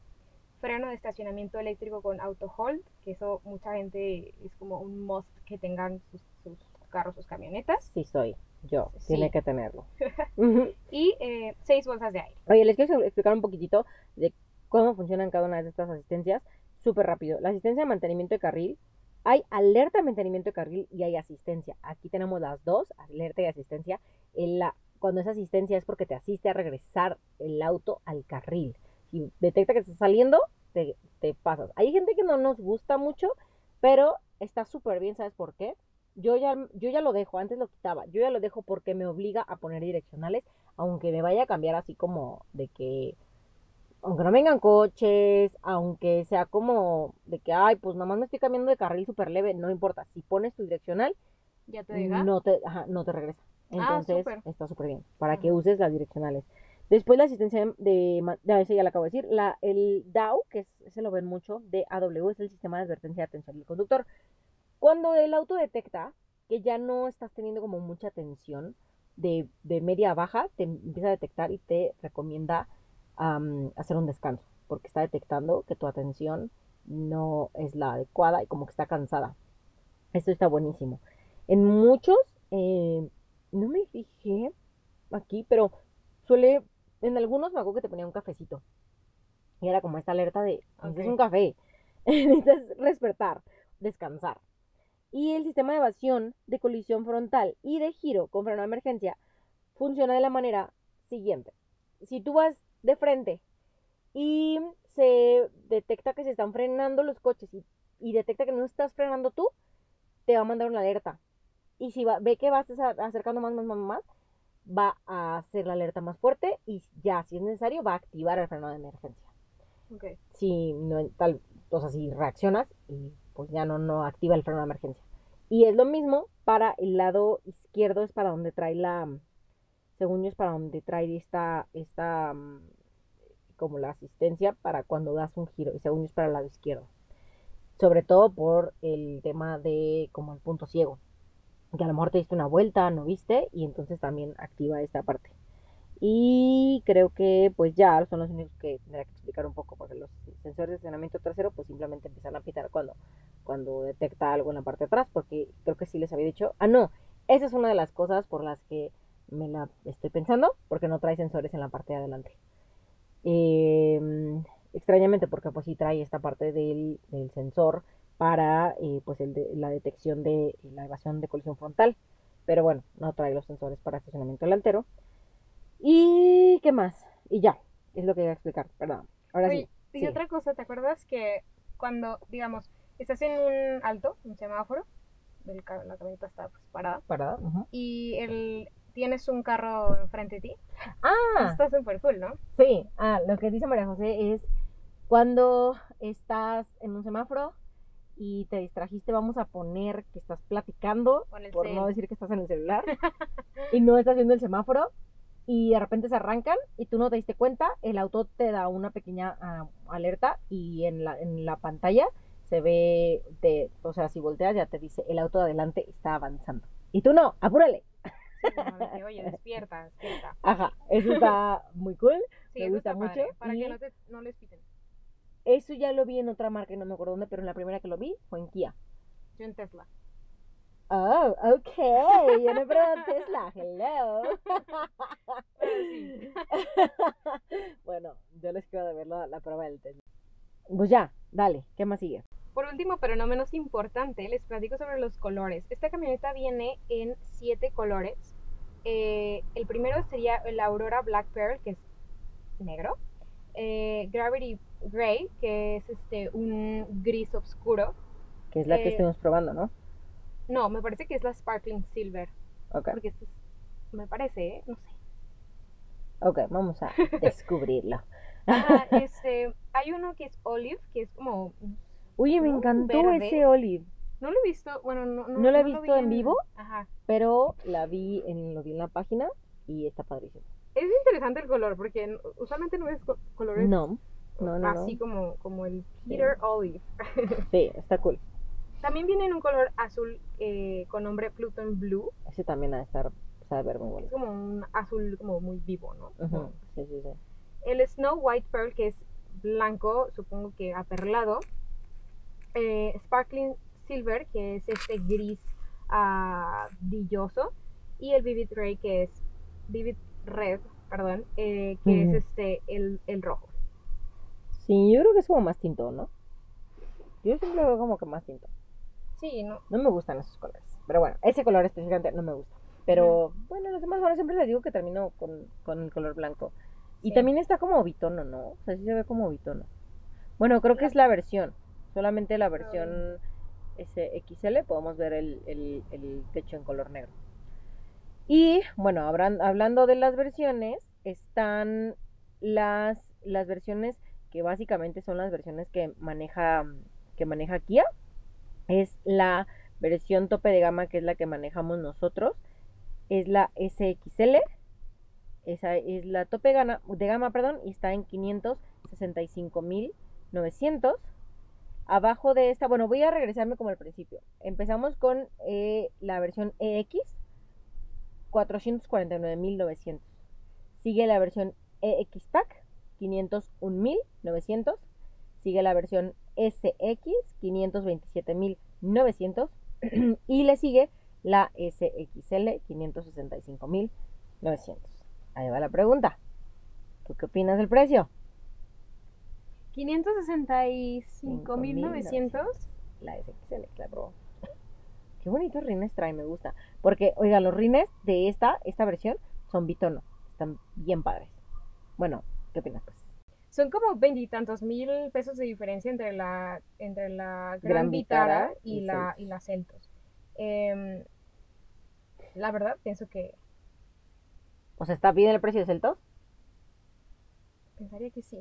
Speaker 2: freno de estacionamiento eléctrico con auto hold, que eso mucha gente es como un must que tengan sus, sus carros, sus camionetas,
Speaker 1: Sí soy yo,
Speaker 2: Sí.
Speaker 1: tiene que tenerlo. (laughs)
Speaker 2: Y eh, seis bolsas de aire.
Speaker 1: Oye, les quiero explicar un poquitito de cómo funcionan cada una de estas asistencias. Súper rápido. La asistencia de mantenimiento de carril. Hay alerta de mantenimiento de carril y hay asistencia. Aquí tenemos las dos, alerta y asistencia. En la, cuando es asistencia es porque te asiste a regresar el auto al carril. Si detecta que estás saliendo, te, te pasas. Hay gente que no nos gusta mucho, pero está súper bien, ¿sabes por qué? yo ya, yo ya lo dejo, antes lo quitaba, yo ya lo dejo porque me obliga a poner direccionales, aunque me vaya a cambiar así como de que, aunque no vengan coches, aunque sea como de que, ay, pues nomás me estoy cambiando de carril súper leve, no importa, si pones tu direccional,
Speaker 2: ¿Ya te diga?
Speaker 1: no te, ajá, no te regresa.
Speaker 2: Ah,
Speaker 1: Entonces, está súper bien, para que uses las direccionales. Después la asistencia de, ya, ese ya lo acabo de decir, la, el DAO, que ese lo ven mucho, DAW, es el sistema de advertencia de atención del conductor. Cuando el auto detecta que ya no estás teniendo como mucha tensión de, de media a baja, te empieza a detectar y te recomienda hacer un descanso, porque está detectando que tu atención no es la adecuada y como que está cansada. Esto está buenísimo. En muchos, eh, no me fijé aquí, pero suele, en algunos me acuerdo que te ponía un cafecito. Y era como esta alerta de, necesitas
Speaker 2: Ok.
Speaker 1: un café, (laughs) necesitas despertar, descansar. Y el sistema de evasión, de colisión frontal y de giro con freno de emergencia funciona de la manera siguiente. Si tú vas de frente y se detecta que se están frenando los coches y, y detecta que no estás frenando tú, te va a mandar una alerta. Y si va- ve que vas acercando más, más, más, más, va a hacer la alerta más fuerte y ya, si es necesario, va a activar el freno de emergencia.
Speaker 2: Ok.
Speaker 1: Si no, tal, o sea, si reaccionas y pues ya no, no activa el freno de emergencia. Y es lo mismo para el lado izquierdo, es para donde trae la, según yo es para donde trae esta, esta, mm, como la asistencia para cuando das un giro, y según yo es para el lado izquierdo. Sobre todo por el tema de como el punto ciego, que a lo mejor te diste una vuelta, no viste, y entonces también activa esta parte. Y creo que pues ya son los únicos que tendría que explicar un poco, porque los sensores de estacionamiento trasero pues simplemente empiezan a pitar cuando, cuando detecta algo en la parte de atrás, porque creo que sí les había dicho, ah no, esa es una de las cosas por las que me la estoy pensando, porque no trae sensores en la parte de adelante. Eh, extrañamente, porque pues sí trae esta parte del sensor para eh, pues el de- la detección de la evasión de colisión frontal, pero bueno, no trae los sensores para estacionamiento delantero. ¿Y qué más? Y ya, es lo que iba a explicar, perdón. Ahora
Speaker 2: Oye,
Speaker 1: sí.
Speaker 2: y otra cosa, ¿te acuerdas que cuando, digamos, estás en un alto, un semáforo, el la camioneta está pues, parada,
Speaker 1: Parada, ujú.
Speaker 2: y el, tienes un carro enfrente de ti,
Speaker 1: Ah,
Speaker 2: está súper cool, ¿no?
Speaker 1: Sí, ah, lo que dice María José es cuando estás en un semáforo y te distrajiste, vamos a poner que estás platicando, por
Speaker 2: cel.
Speaker 1: no decir que estás en el celular, (laughs) y no estás viendo el semáforo, y de repente se arrancan y tú no te diste cuenta, el auto te da una pequeña ah, alerta y en la, en la pantalla se ve, o sea, si volteas ya te dice, el auto de adelante está avanzando. Y tú no, apúrale.
Speaker 2: Como de que, oye, despierta, despierta.
Speaker 1: Ajá, eso está muy cool.
Speaker 2: Sí,
Speaker 1: Me gusta mucho,
Speaker 2: padre, para
Speaker 1: y-
Speaker 2: que no, te, no les piten.
Speaker 1: Eso ya lo vi en otra marca, no me acuerdo dónde, pero en la primera que lo vi fue en Kia.
Speaker 2: Yo en Tesla.
Speaker 1: Oh, ok. Yo no pruebo Tesla. Hello. (laughs) bueno, yo les quiero de ver la, la prueba del Tesla. Pues ya, dale. ¿Qué más sigue?
Speaker 2: Por último, pero no menos importante, les platico sobre los colores. Esta camioneta viene en siete colores. Eh, el primero sería el Aurora Black Pearl, que es negro. Eh, Gravity Gray, que es este un gris oscuro.
Speaker 1: Que es la que
Speaker 2: Eh,
Speaker 1: estuvimos probando, ¿no?
Speaker 2: No, me parece que es la Sparkling Silver.
Speaker 1: Ok.
Speaker 2: Porque es, me parece, ¿eh? no sé.
Speaker 1: Ok, vamos a (laughs) descubrirlo.
Speaker 2: Ajá, (laughs) este, hay uno que es Olive, que es como...
Speaker 1: Oye, me encantó
Speaker 2: Verde.
Speaker 1: ese olive,
Speaker 2: No lo he visto, bueno, no, no,
Speaker 1: ¿No la he
Speaker 2: lo
Speaker 1: visto
Speaker 2: vi
Speaker 1: en vivo?
Speaker 2: Ajá.
Speaker 1: pero la vi en, lo vi en la página y está padrísimo.
Speaker 2: Es interesante el color, porque usualmente no ves co- colores
Speaker 1: No, no, no,
Speaker 2: así
Speaker 1: no.
Speaker 2: como, como el Peter Olive. (laughs)
Speaker 1: Sí, está cool.
Speaker 2: También viene en un color azul eh, con nombre Pluton Blue.
Speaker 1: Ese también ha de estar, sea, ver muy
Speaker 2: Es
Speaker 1: bonito.
Speaker 2: como un azul como muy vivo, ¿no?
Speaker 1: Sí, sí, sí.
Speaker 2: El Snow White Pearl, que es blanco, supongo que aperlado. Eh, Sparkling Silver, que es este gris ah, brilloso. Y el Vivid Ray, que es Vivid Red, perdón, eh, que es este el, el rojo.
Speaker 1: Sí, yo creo que es como más tinto, ¿no? Yo siempre lo veo como que más tinto.
Speaker 2: Sí, ¿no?
Speaker 1: No me gustan esos colores. Pero bueno, ese color específicamente no me gusta. Pero bueno, los demás, bueno, siempre les digo que termino con, con el color blanco. Y también está como bitono, ¿no? O sea, sí se ve como bitono. Bueno, creo que es la versión. Solamente la versión SXL, podemos ver el, el- el techo en color negro. Y bueno, habran- hablando de las versiones, están las, las versiones que básicamente son las versiones que maneja, que maneja Kia. Es la versión tope de gama que es la que manejamos nosotros. Es la SXL. Esa es la tope de gama, de gama perdón, y está en 565.900. Abajo de esta, bueno, voy a regresarme como al principio. Empezamos con eh, la versión EX, 449.900. Sigue la versión EX Pack, 501.900. Sigue la versión SX, 527.900. (clears throat) y le sigue la SXL, 565.900. Ahí va la pregunta. ¿Tú qué opinas del precio?
Speaker 2: 565.900.
Speaker 1: La SXL, claro. (laughs) Qué bonitos rines trae, me gusta. Porque, oiga, los rines de esta, esta versión son bitono. Están bien padres. Bueno, ¿qué opinas, pues?
Speaker 2: Son como veintitantos mil pesos de diferencia entre la, entre la Gran,
Speaker 1: Gran
Speaker 2: Vitara,
Speaker 1: Vitara
Speaker 2: y,
Speaker 1: y
Speaker 2: la,
Speaker 1: Celtos.
Speaker 2: y la Celtos. Em, la verdad, pienso que
Speaker 1: O sea, ¿está bien el precio de Celtos?
Speaker 2: pensaría que sí.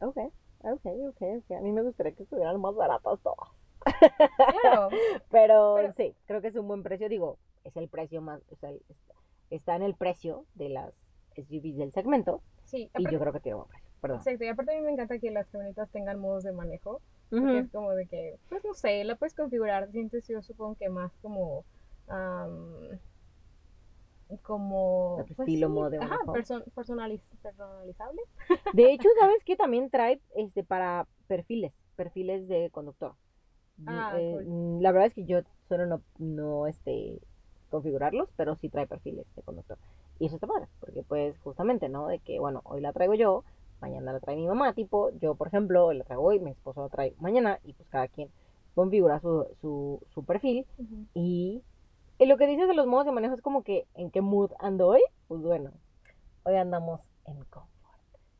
Speaker 1: Ok, ok, ok, ok. A mí me gustaría que estuvieran más baratos todos.
Speaker 2: Claro, (laughs)
Speaker 1: Pero,
Speaker 2: Pero-
Speaker 1: sí, creo que es un buen precio. Digo, es el precio más, o sea, está en el precio de las SUVs del segmento.
Speaker 2: Sí.
Speaker 1: Y yo creo que tiene buen precio. Perdón.
Speaker 2: Exacto, y aparte a mí me encanta que las camionetas tengan modos de manejo.
Speaker 1: Ujú.
Speaker 2: es como de que, pues no sé, la puedes configurar, te sientes yo supongo que más como, am, como, pues,
Speaker 1: estilo,
Speaker 2: sí,
Speaker 1: modo de
Speaker 2: ajá,
Speaker 1: manejo.
Speaker 2: person- personaliz- personalizable.
Speaker 1: De (laughs) hecho, ¿sabes qué? También trae este para perfiles, perfiles de conductor.
Speaker 2: Ah,
Speaker 1: eh,
Speaker 2: cool.
Speaker 1: La verdad es que yo suelo no, no este, configurarlos, pero sí trae perfiles de conductor. Y eso está padre, pues justamente, ¿no? De que, bueno, hoy la traigo yo, mañana la trae mi mamá, tipo, yo por ejemplo, hoy la traigo hoy, mi esposo la trae mañana, y pues cada quien configura su, su, su perfil. Y, y lo que dices de los modos de manejo es como que, ¿en qué mood ando hoy? Pues bueno, hoy andamos en confort.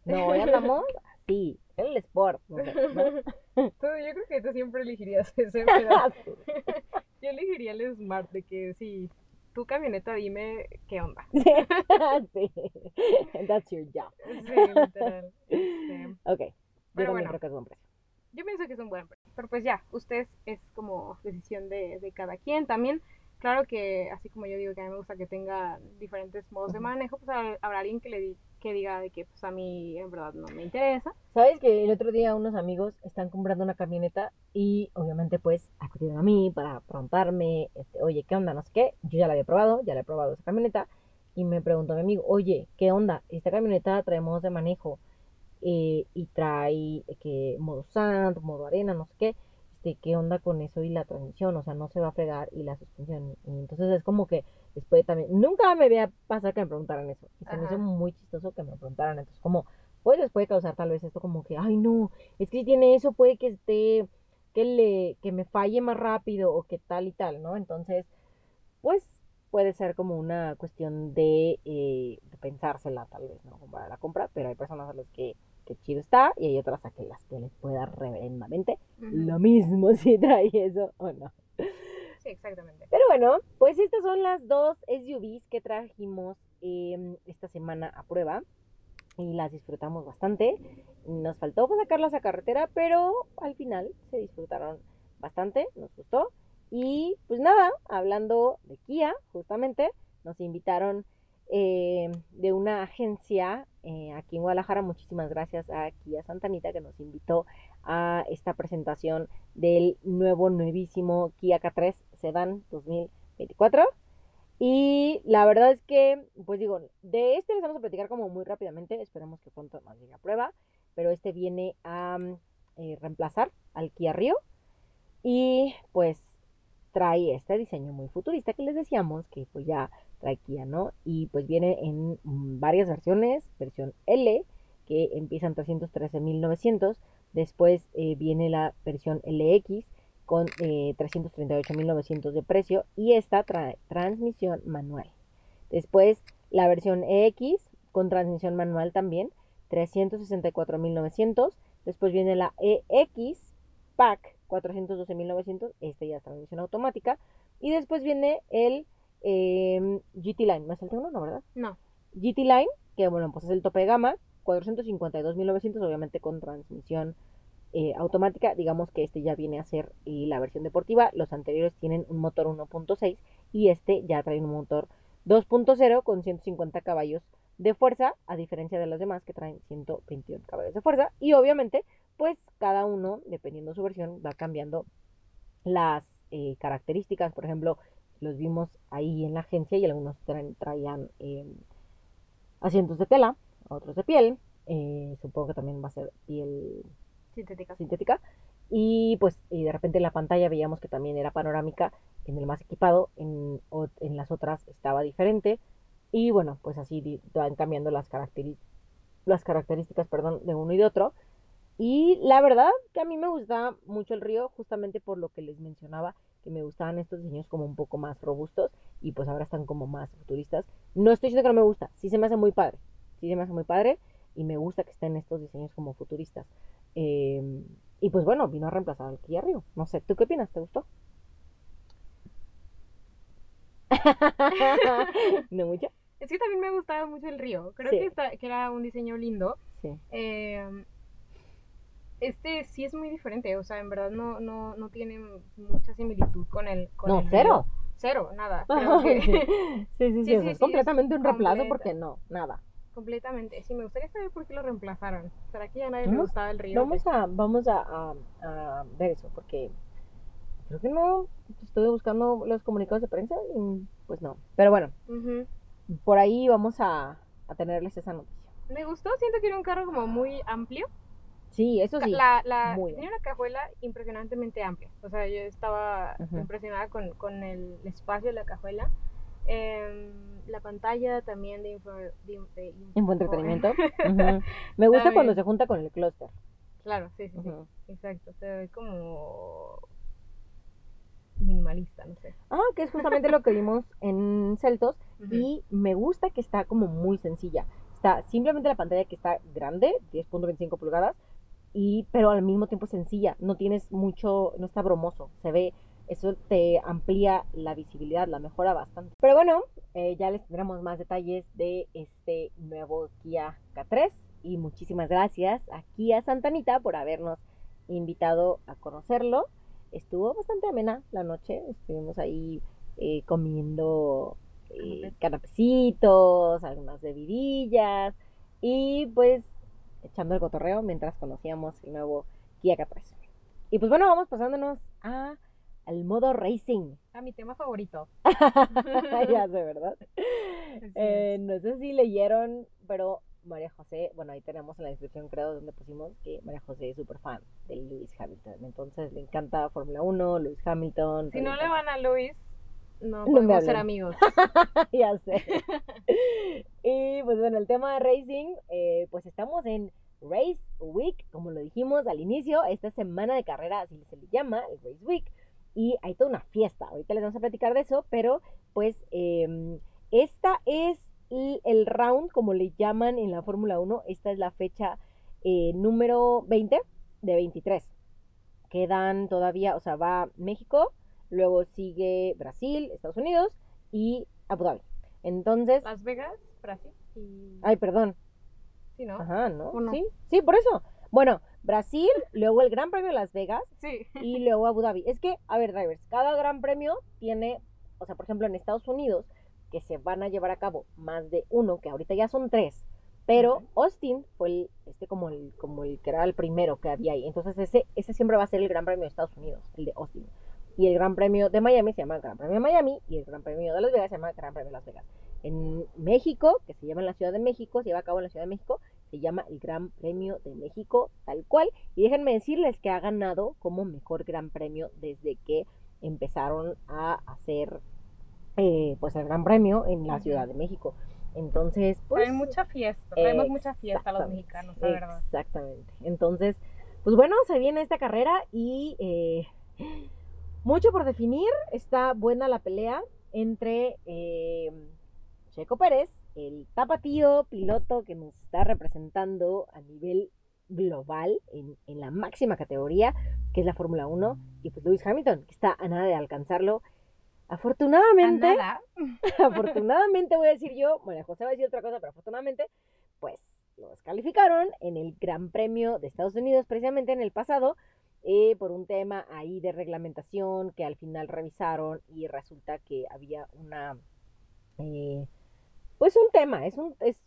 Speaker 1: No, hoy andamos (laughs) así, en el sport. No sé, ¿no? (laughs)
Speaker 2: Tú, yo creo que tú siempre elegirías (laughs) ese, pero yo elegiría el Smart, de que si tu camioneta dime qué onda. (laughs)
Speaker 1: sí, (laughs) sí. That's your job.
Speaker 2: Sí, literal.
Speaker 1: Ok, yo
Speaker 2: Pero
Speaker 1: también
Speaker 2: bueno.
Speaker 1: creo que es precio.
Speaker 2: yo pienso que es un buen precio. Pero pues ya, ustedes es como decisión de, de cada quien. También, claro que así como yo digo que a mí me gusta que tenga diferentes modos de manejo, pues ha- habrá alguien que le que diga de que pues a mí en verdad no me interesa.
Speaker 1: ¿Sabes que el otro día unos amigos están comprando una camioneta y obviamente pues acudieron a mí para preguntarme, este, oye, ¿qué onda? No sé qué. Yo ya la había probado, ya la he probado esa camioneta y me preguntó mi amigo, oye, ¿qué onda? Esta camioneta trae modos de manejo eh, y trae que modo sand, modo arena, no sé qué. Este, ¿qué onda con eso y la transmisión? O sea, no se va a fregar y la suspensión. Y entonces es como que después también, nunca me había pasado que me preguntaran eso. Y se me hizo muy chistoso que me preguntaran. Entonces, como, pues les puede causar tal vez esto como que, ay no, es que si tiene eso puede que esté, que le, que me falle más rápido o que tal y tal, ¿no? Entonces, pues puede ser como una cuestión de, eh, de pensársela tal vez, ¿no? Como para la compra, pero hay personas a las que, que chido está y hay otras a que las que les pueda reverendamente lo mismo (laughs) si trae eso o no.
Speaker 2: Exactamente.
Speaker 1: Pero bueno, pues estas son las dos SUVs que trajimos eh, esta semana a prueba y las disfrutamos bastante. Nos faltó pues, sacarlas a carretera, pero al final se disfrutaron bastante, nos gustó. Y pues nada, hablando de Kia, justamente, nos invitaron eh, de una agencia eh, aquí en Guadalajara. Muchísimas gracias a Kia Santanita que nos invitó a esta presentación del nuevo, nuevísimo Kia K3 Sedan 2024. Y la verdad es que, pues digo, de este les vamos a platicar como muy rápidamente. Esperemos que pronto nos llegue a prueba. Pero este viene a eh, reemplazar al Kia Rio. Y pues trae este diseño muy futurista que les decíamos que pues ya trae Kia, ¿no? Y pues viene en varias versiones. Versión L, que empieza en 313.900. Después eh, viene la versión LX con eh, 338.900 de precio y esta trae transmisión manual. Después la versión EX con transmisión manual también, 364.900. Después viene la EX Pack 412.900, este ya es transmisión automática. Y después viene el eh, GT Line, ¿no es el T1, no, verdad?
Speaker 2: No.
Speaker 1: GT Line, que bueno, pues es el tope de gama, 452.900, obviamente con transmisión eh, automática. Digamos que este ya viene a ser eh, la versión deportiva. Los anteriores tienen un motor 1.6 y este ya trae un motor 2.0 con 150 caballos de fuerza, a diferencia de los demás que traen 121 caballos de fuerza. Y obviamente, pues cada uno, dependiendo de su versión, va cambiando las eh, características. Por ejemplo, los vimos ahí en la agencia y algunos traían eh, asientos de tela, otros de piel. supongo que también va a ser piel
Speaker 2: Sintética.
Speaker 1: sintética. Y pues y de repente en la pantalla veíamos que también era panorámica en el más equipado, en, en las otras estaba diferente. Y bueno, pues así van cambiando las, las características perdón, de uno y de otro. Y la verdad que a mí me gusta mucho el río, justamente por lo que les mencionaba, que me gustaban estos diseños como un poco más robustos y pues ahora están como más futuristas. No estoy diciendo que no me gusta, sí se me hace muy padre, sí se me hace muy padre y me gusta que estén estos diseños como futuristas. Eh, y pues bueno, vino a reemplazar al Kia Rio. No sé, ¿tú qué opinas? ¿Te gustó? (laughs) ¿No mucho?
Speaker 2: Es que también me gustaba mucho el río. Creo
Speaker 1: Sí.
Speaker 2: que, está- que era un diseño lindo.
Speaker 1: Sí.
Speaker 2: Eh, este sí es muy diferente, o sea, en verdad no, no, no tiene mucha similitud con el... Con
Speaker 1: No,
Speaker 2: el
Speaker 1: cero.
Speaker 2: río. Cero, nada. Creo (laughs) que-
Speaker 1: sí, sí, sí, sí,
Speaker 2: Sí,
Speaker 1: o sea,
Speaker 2: sí,
Speaker 1: es completamente
Speaker 2: es
Speaker 1: un reemplazo
Speaker 2: completa.
Speaker 1: porque no, nada.
Speaker 2: Completamente. Sí, me gustaría saber por qué lo reemplazaron. ¿Será que ya nadie le gustaba el río?
Speaker 1: Vamos a, vamos a, a- a ver eso porque creo que no. Estuve buscando los comunicados de prensa y pues no. Pero bueno, por ahí vamos a, a tenerles esa noticia.
Speaker 2: Me gustó, siento que era un carro como muy amplio.
Speaker 1: Sí, eso sí.
Speaker 2: La, la,
Speaker 1: muy
Speaker 2: tenía una cajuela impresionantemente amplia. O sea, yo estaba impresionada con, con el espacio de la cajuela. Em, la pantalla también de, info, de, de info-
Speaker 1: En buen entretenimiento. (laughs) Me gusta cuando se junta con el clúster.
Speaker 2: Claro, sí, sí, sí. Exacto. Se ve como minimalista, no sé.
Speaker 1: Ah, que es justamente lo que vimos en Celtos. Y me gusta que está como muy sencilla. Está simplemente la pantalla que está grande, 10.25 pulgadas, y pero al mismo tiempo sencilla. No tienes mucho, no está bromoso. Se ve, eso te amplía la visibilidad, la mejora bastante. Pero bueno, eh, ya les tendremos más detalles de este nuevo Kia K3. Y muchísimas gracias a Kia Santanita por habernos invitado a conocerlo. Estuvo bastante amena la noche. Estuvimos ahí eh, comiendo eh, canapecitos, algunas bebidillas y pues echando el cotorreo mientras conocíamos el nuevo Kia K3. Y pues bueno, vamos pasándonos a, al modo racing.
Speaker 2: Ah, mi tema favorito. (laughs)
Speaker 1: ya sé, ¿verdad? Eh, no sé si leyeron, pero María José, bueno, ahí tenemos en la descripción, creo, donde pusimos que María José es súper fan de Lewis Hamilton. Entonces le encanta Fórmula 1, Lewis Hamilton.
Speaker 2: Si no
Speaker 1: le
Speaker 2: van a Luis, no
Speaker 1: No
Speaker 2: podemos ser amigos. (laughs)
Speaker 1: ya sé. y pues bueno, el tema de racing, eh, pues estamos en Race Week, como lo dijimos al inicio, esta semana de carrera, así se le llama, el Race Week, y hay toda una fiesta. Ahorita les vamos a platicar de eso, pero pues eh, esta es el, round, como le llaman en la Fórmula 1, esta es la fecha eh, número 20 de 23. Quedan todavía, o sea, va México, luego sigue Brasil, Estados Unidos y Abu Dhabi. Entonces,
Speaker 2: Las Vegas, Brasil y...
Speaker 1: ay, perdón.
Speaker 2: Sí, ¿no?
Speaker 1: Ajá, ¿no?
Speaker 2: ¿O no?
Speaker 1: Sí, sí, por eso. Bueno, Brasil, luego el Gran Premio de Las Vegas
Speaker 2: Sí.
Speaker 1: y luego Abu Dhabi. Es que, a ver, drivers, cada Gran Premio tiene, o sea, por ejemplo, en Estados Unidos, que se van a llevar a cabo más de uno, que ahorita ya son tres. Pero. Austin fue el, este como el, como el que era el primero que había ahí. Entonces ese, ese siempre va a ser el Gran Premio de Estados Unidos, el de Austin. Y el Gran Premio de Miami se llama Gran Premio de Miami y el Gran Premio de Las Vegas se llama Gran Premio de Las Vegas. En México, que se llama en la Ciudad de México, se lleva a cabo en la Ciudad de México, se llama el Gran Premio de México, tal cual. Y déjenme decirles que ha ganado como mejor Gran Premio desde que empezaron a hacer eh, pues el Gran Premio en la. Ciudad de México. Entonces, pues...
Speaker 2: Traen mucha fiesta, traemos mucha fiesta a los mexicanos, la verdad.
Speaker 1: Exactamente. Entonces, pues bueno, se viene esta carrera y eh, mucho por definir. Está buena la pelea entre eh, Checo Pérez, el tapatío piloto que nos está representando a nivel global en, en la máxima categoría, que es la Fórmula 1, y pues Lewis Hamilton, que está a nada de alcanzarlo. Afortunadamente,
Speaker 2: nada. (laughs)
Speaker 1: afortunadamente voy a decir yo, bueno, José va a decir otra cosa, pero afortunadamente, pues lo descalificaron en el Gran Premio de Estados Unidos, precisamente en el pasado, eh, por un tema ahí de reglamentación que al final revisaron y resulta que había una, eh, pues un tema, es, un, es,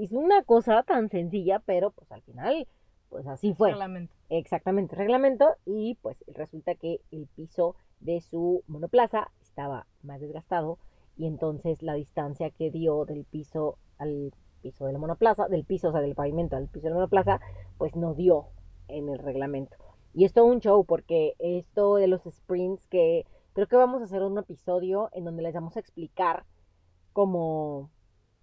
Speaker 1: es una cosa tan sencilla, pero pues al final, pues así fue.
Speaker 2: Reglamento.
Speaker 1: Exactamente, reglamento y pues resulta que el piso de su monoplaza estaba más desgastado y entonces la distancia que dio del piso al piso de la monoplaza, del piso, o sea, del pavimento al piso de la monoplaza, pues no dio en el reglamento. Y es todo un show porque esto de los sprints que creo que vamos a hacer un episodio en donde les vamos a explicar cómo,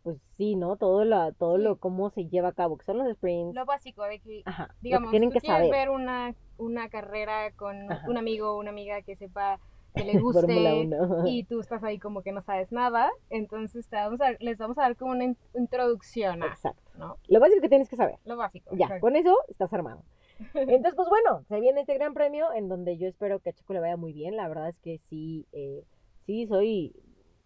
Speaker 1: pues sí, ¿no? Todo lo, todo
Speaker 2: Sí.
Speaker 1: lo, cómo se lleva a cabo, que son los sprints.
Speaker 2: Lo básico de que,
Speaker 1: Ajá, lo que
Speaker 2: digamos,
Speaker 1: tienen
Speaker 2: tú
Speaker 1: que
Speaker 2: quieres
Speaker 1: saber.
Speaker 2: ver una, una carrera con
Speaker 1: Ajá.
Speaker 2: un amigo o una amiga que sepa que le (laughs) guste
Speaker 1: 1.
Speaker 2: y tú estás ahí como que no sabes nada, entonces te vamos a, les vamos a dar como una in- introducción a,
Speaker 1: Exacto.
Speaker 2: ¿no?
Speaker 1: Lo básico que tienes que saber.
Speaker 2: Lo básico.
Speaker 1: Ya, con eso estás armado. (laughs) Entonces, pues bueno, se viene este gran premio en donde yo espero que a Checo le vaya muy bien. La verdad es que sí, eh, sí soy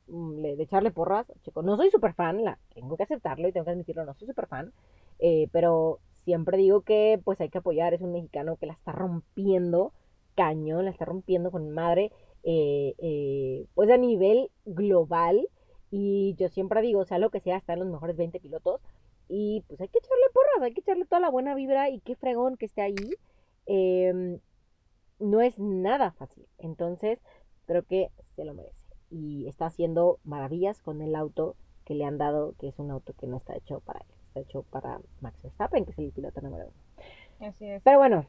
Speaker 1: de echarle porras a Checo. No soy súper fan, la, tengo que aceptarlo y tengo que admitirlo, no soy súper fan. eh, pero siempre digo que pues hay que apoyar, es un mexicano que la está rompiendo cañón, la está rompiendo con madre, eh, eh, pues a nivel global. Y yo siempre digo, sea lo que sea, está en los mejores 20 pilotos. Y pues hay que echarle porras, hay que echarle toda la buena vibra y qué fregón que esté ahí. Em, no es nada fácil. Entonces, creo que se lo merece. Y está haciendo maravillas con el auto que le han dado, que es un auto que no está hecho para él. Está hecho para Max Verstappen, que es el piloto número uno.
Speaker 2: Así es.
Speaker 1: Pero bueno,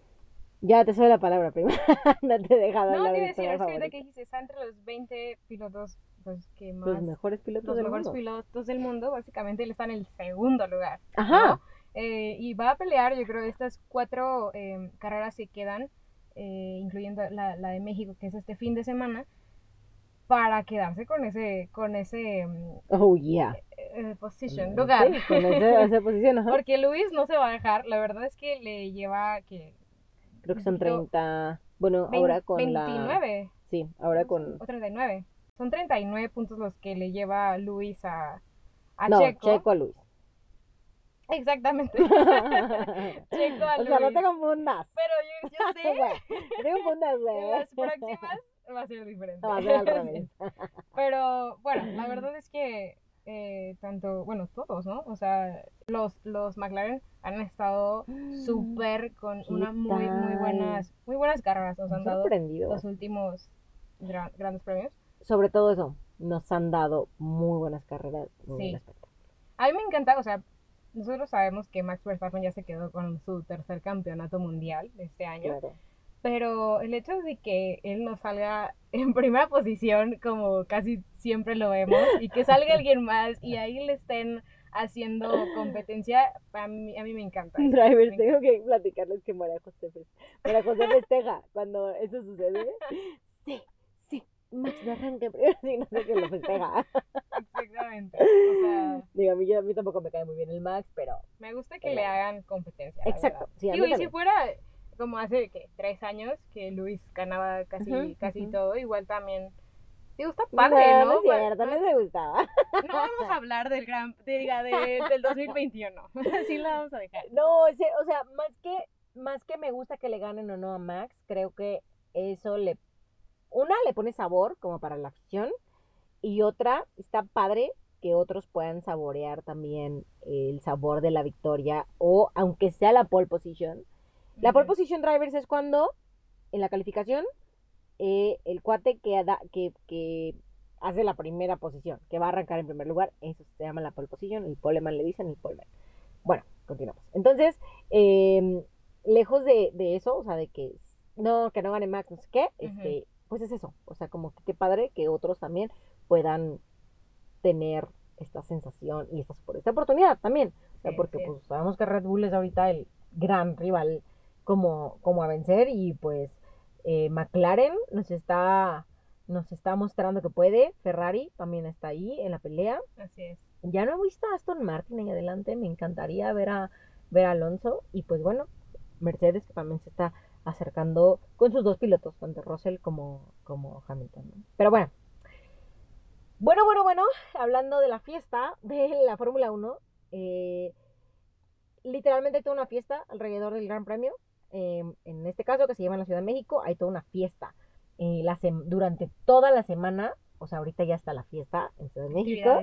Speaker 1: ya te soy la palabra primero. (laughs) no te he dejado
Speaker 2: No, te decir, es que que dijiste, está entre los 20 pilotos pues, que más...
Speaker 1: Los mejores pilotos
Speaker 2: los
Speaker 1: del
Speaker 2: mejores
Speaker 1: mundo.
Speaker 2: pilotos del mundo, básicamente él está en el segundo lugar.
Speaker 1: Ajá.
Speaker 2: ¿no? Eh, y va a pelear, yo creo, estas cuatro eh, carreras que quedan, eh, incluyendo la, la de México, que es este fin de semana, para quedarse con ese, con ese mm,
Speaker 1: Oh, yeah.
Speaker 2: eh, position,
Speaker 1: Sí,
Speaker 2: lugar.
Speaker 1: con ese- esa (laughs) posición, ajá.
Speaker 2: Porque Luis no se va a dejar, la verdad es que le lleva que
Speaker 1: Creo que son
Speaker 2: poquito-
Speaker 1: 30. Bueno,
Speaker 2: vein-
Speaker 1: ahora con la.
Speaker 2: 29
Speaker 1: Sí, ahora con.
Speaker 2: o 39. Son 39 puntos los que le lleva Luis a, a
Speaker 1: no,
Speaker 2: Checo.
Speaker 1: Checo a Luis.
Speaker 2: Exactamente. (laughs) (laughs)
Speaker 1: Checo
Speaker 2: a
Speaker 1: O sea, no te confundas.
Speaker 2: Pero yo, yo (laughs) sé
Speaker 1: Güey, no te confundas, güey.
Speaker 2: las próximas va a ser diferente.
Speaker 1: Va a ser al revés.
Speaker 2: Pero bueno, la verdad es que eh, tanto, bueno, todos, ¿no? O sea, los, los McLaren han estado (gasps) súper con
Speaker 1: ¿Qué
Speaker 2: una muy, muy buenas, muy buenas carreras. Nos han dado los últimos gran- grandes premios.
Speaker 1: Sobre todo eso, nos han dado muy buenas carreras. Muy
Speaker 2: Sí. A mí me encanta, o sea, nosotros sabemos que Max Verstappen ya se quedó con su tercer campeonato mundial de este año.
Speaker 1: Claro.
Speaker 2: Pero el hecho de que él no salga (laughs) en primera posición, como casi siempre lo vemos, y que salga alguien más y ahí le estén haciendo competencia, a mí, a mí me encanta. (laughs) eso.
Speaker 1: Drivers,
Speaker 2: Me
Speaker 1: tengo que platicarles que María José, María José festeja cuando eso sucede. (laughs) Sí, Max no arranque primero, sí, no sé qué lo festeja.
Speaker 2: Exactamente. O sea,
Speaker 1: Digo, a mí, a mí tampoco me cae muy bien el Max, pero
Speaker 2: me gusta que le hagan competencia.
Speaker 1: Exacto, sí, a mí
Speaker 2: Digo, y si fuera como hace ¿qué? tres años que Luis ganaba casi,
Speaker 1: Ujú,
Speaker 2: casi
Speaker 1: ujú.
Speaker 2: todo, igual también. Digo, está padre,
Speaker 1: no,
Speaker 2: ¿no?
Speaker 1: no es cierto, no me gustaba. (laughs)
Speaker 2: No vamos a hablar del gran, de- diga, de- del 2021. Así (laughs) la vamos a dejar.
Speaker 1: No, o sea, más que, más que me gusta que le ganen o no a Max, creo que eso le, una le pone sabor como para la afición y otra está padre que otros puedan saborear también el sabor de la victoria o aunque sea la pole position. La pole position drivers es cuando en la calificación eh, el cuate que, da- que, que hace la primera posición, que va a arrancar en primer lugar, eso se llama la pole position, el poleman le dicen el poleman. Bueno, continuamos. Entonces, eh, lejos de, de eso, o sea, de que no, que no gane Max, no sé qué, este, pues es eso. O sea, como que qué padre que otros también puedan tener esta sensación y esta, esta oportunidad también. O sea,
Speaker 2: Sí,
Speaker 1: porque pues sabemos que Red Bull es ahorita el gran rival como, como a vencer y pues eh, McLaren nos está, nos está mostrando que puede, Ferrari también está ahí en la pelea.
Speaker 2: Así es.
Speaker 1: Ya no he visto a Aston Martin ahí adelante, me encantaría ver a, ver a Alonso y pues bueno, Mercedes que también se está acercando con sus dos pilotos, tanto Russell como, como Hamilton. ¿no? Pero bueno. Bueno, bueno, bueno, hablando de la fiesta de la Fórmula 1, eh, literalmente hay toda una fiesta alrededor del Gran Premio. Eh, en este caso, que se llama en la Ciudad de México, hay toda una fiesta. Eh, la durante toda la semana, o sea, ahorita ya está la fiesta en Ciudad de México.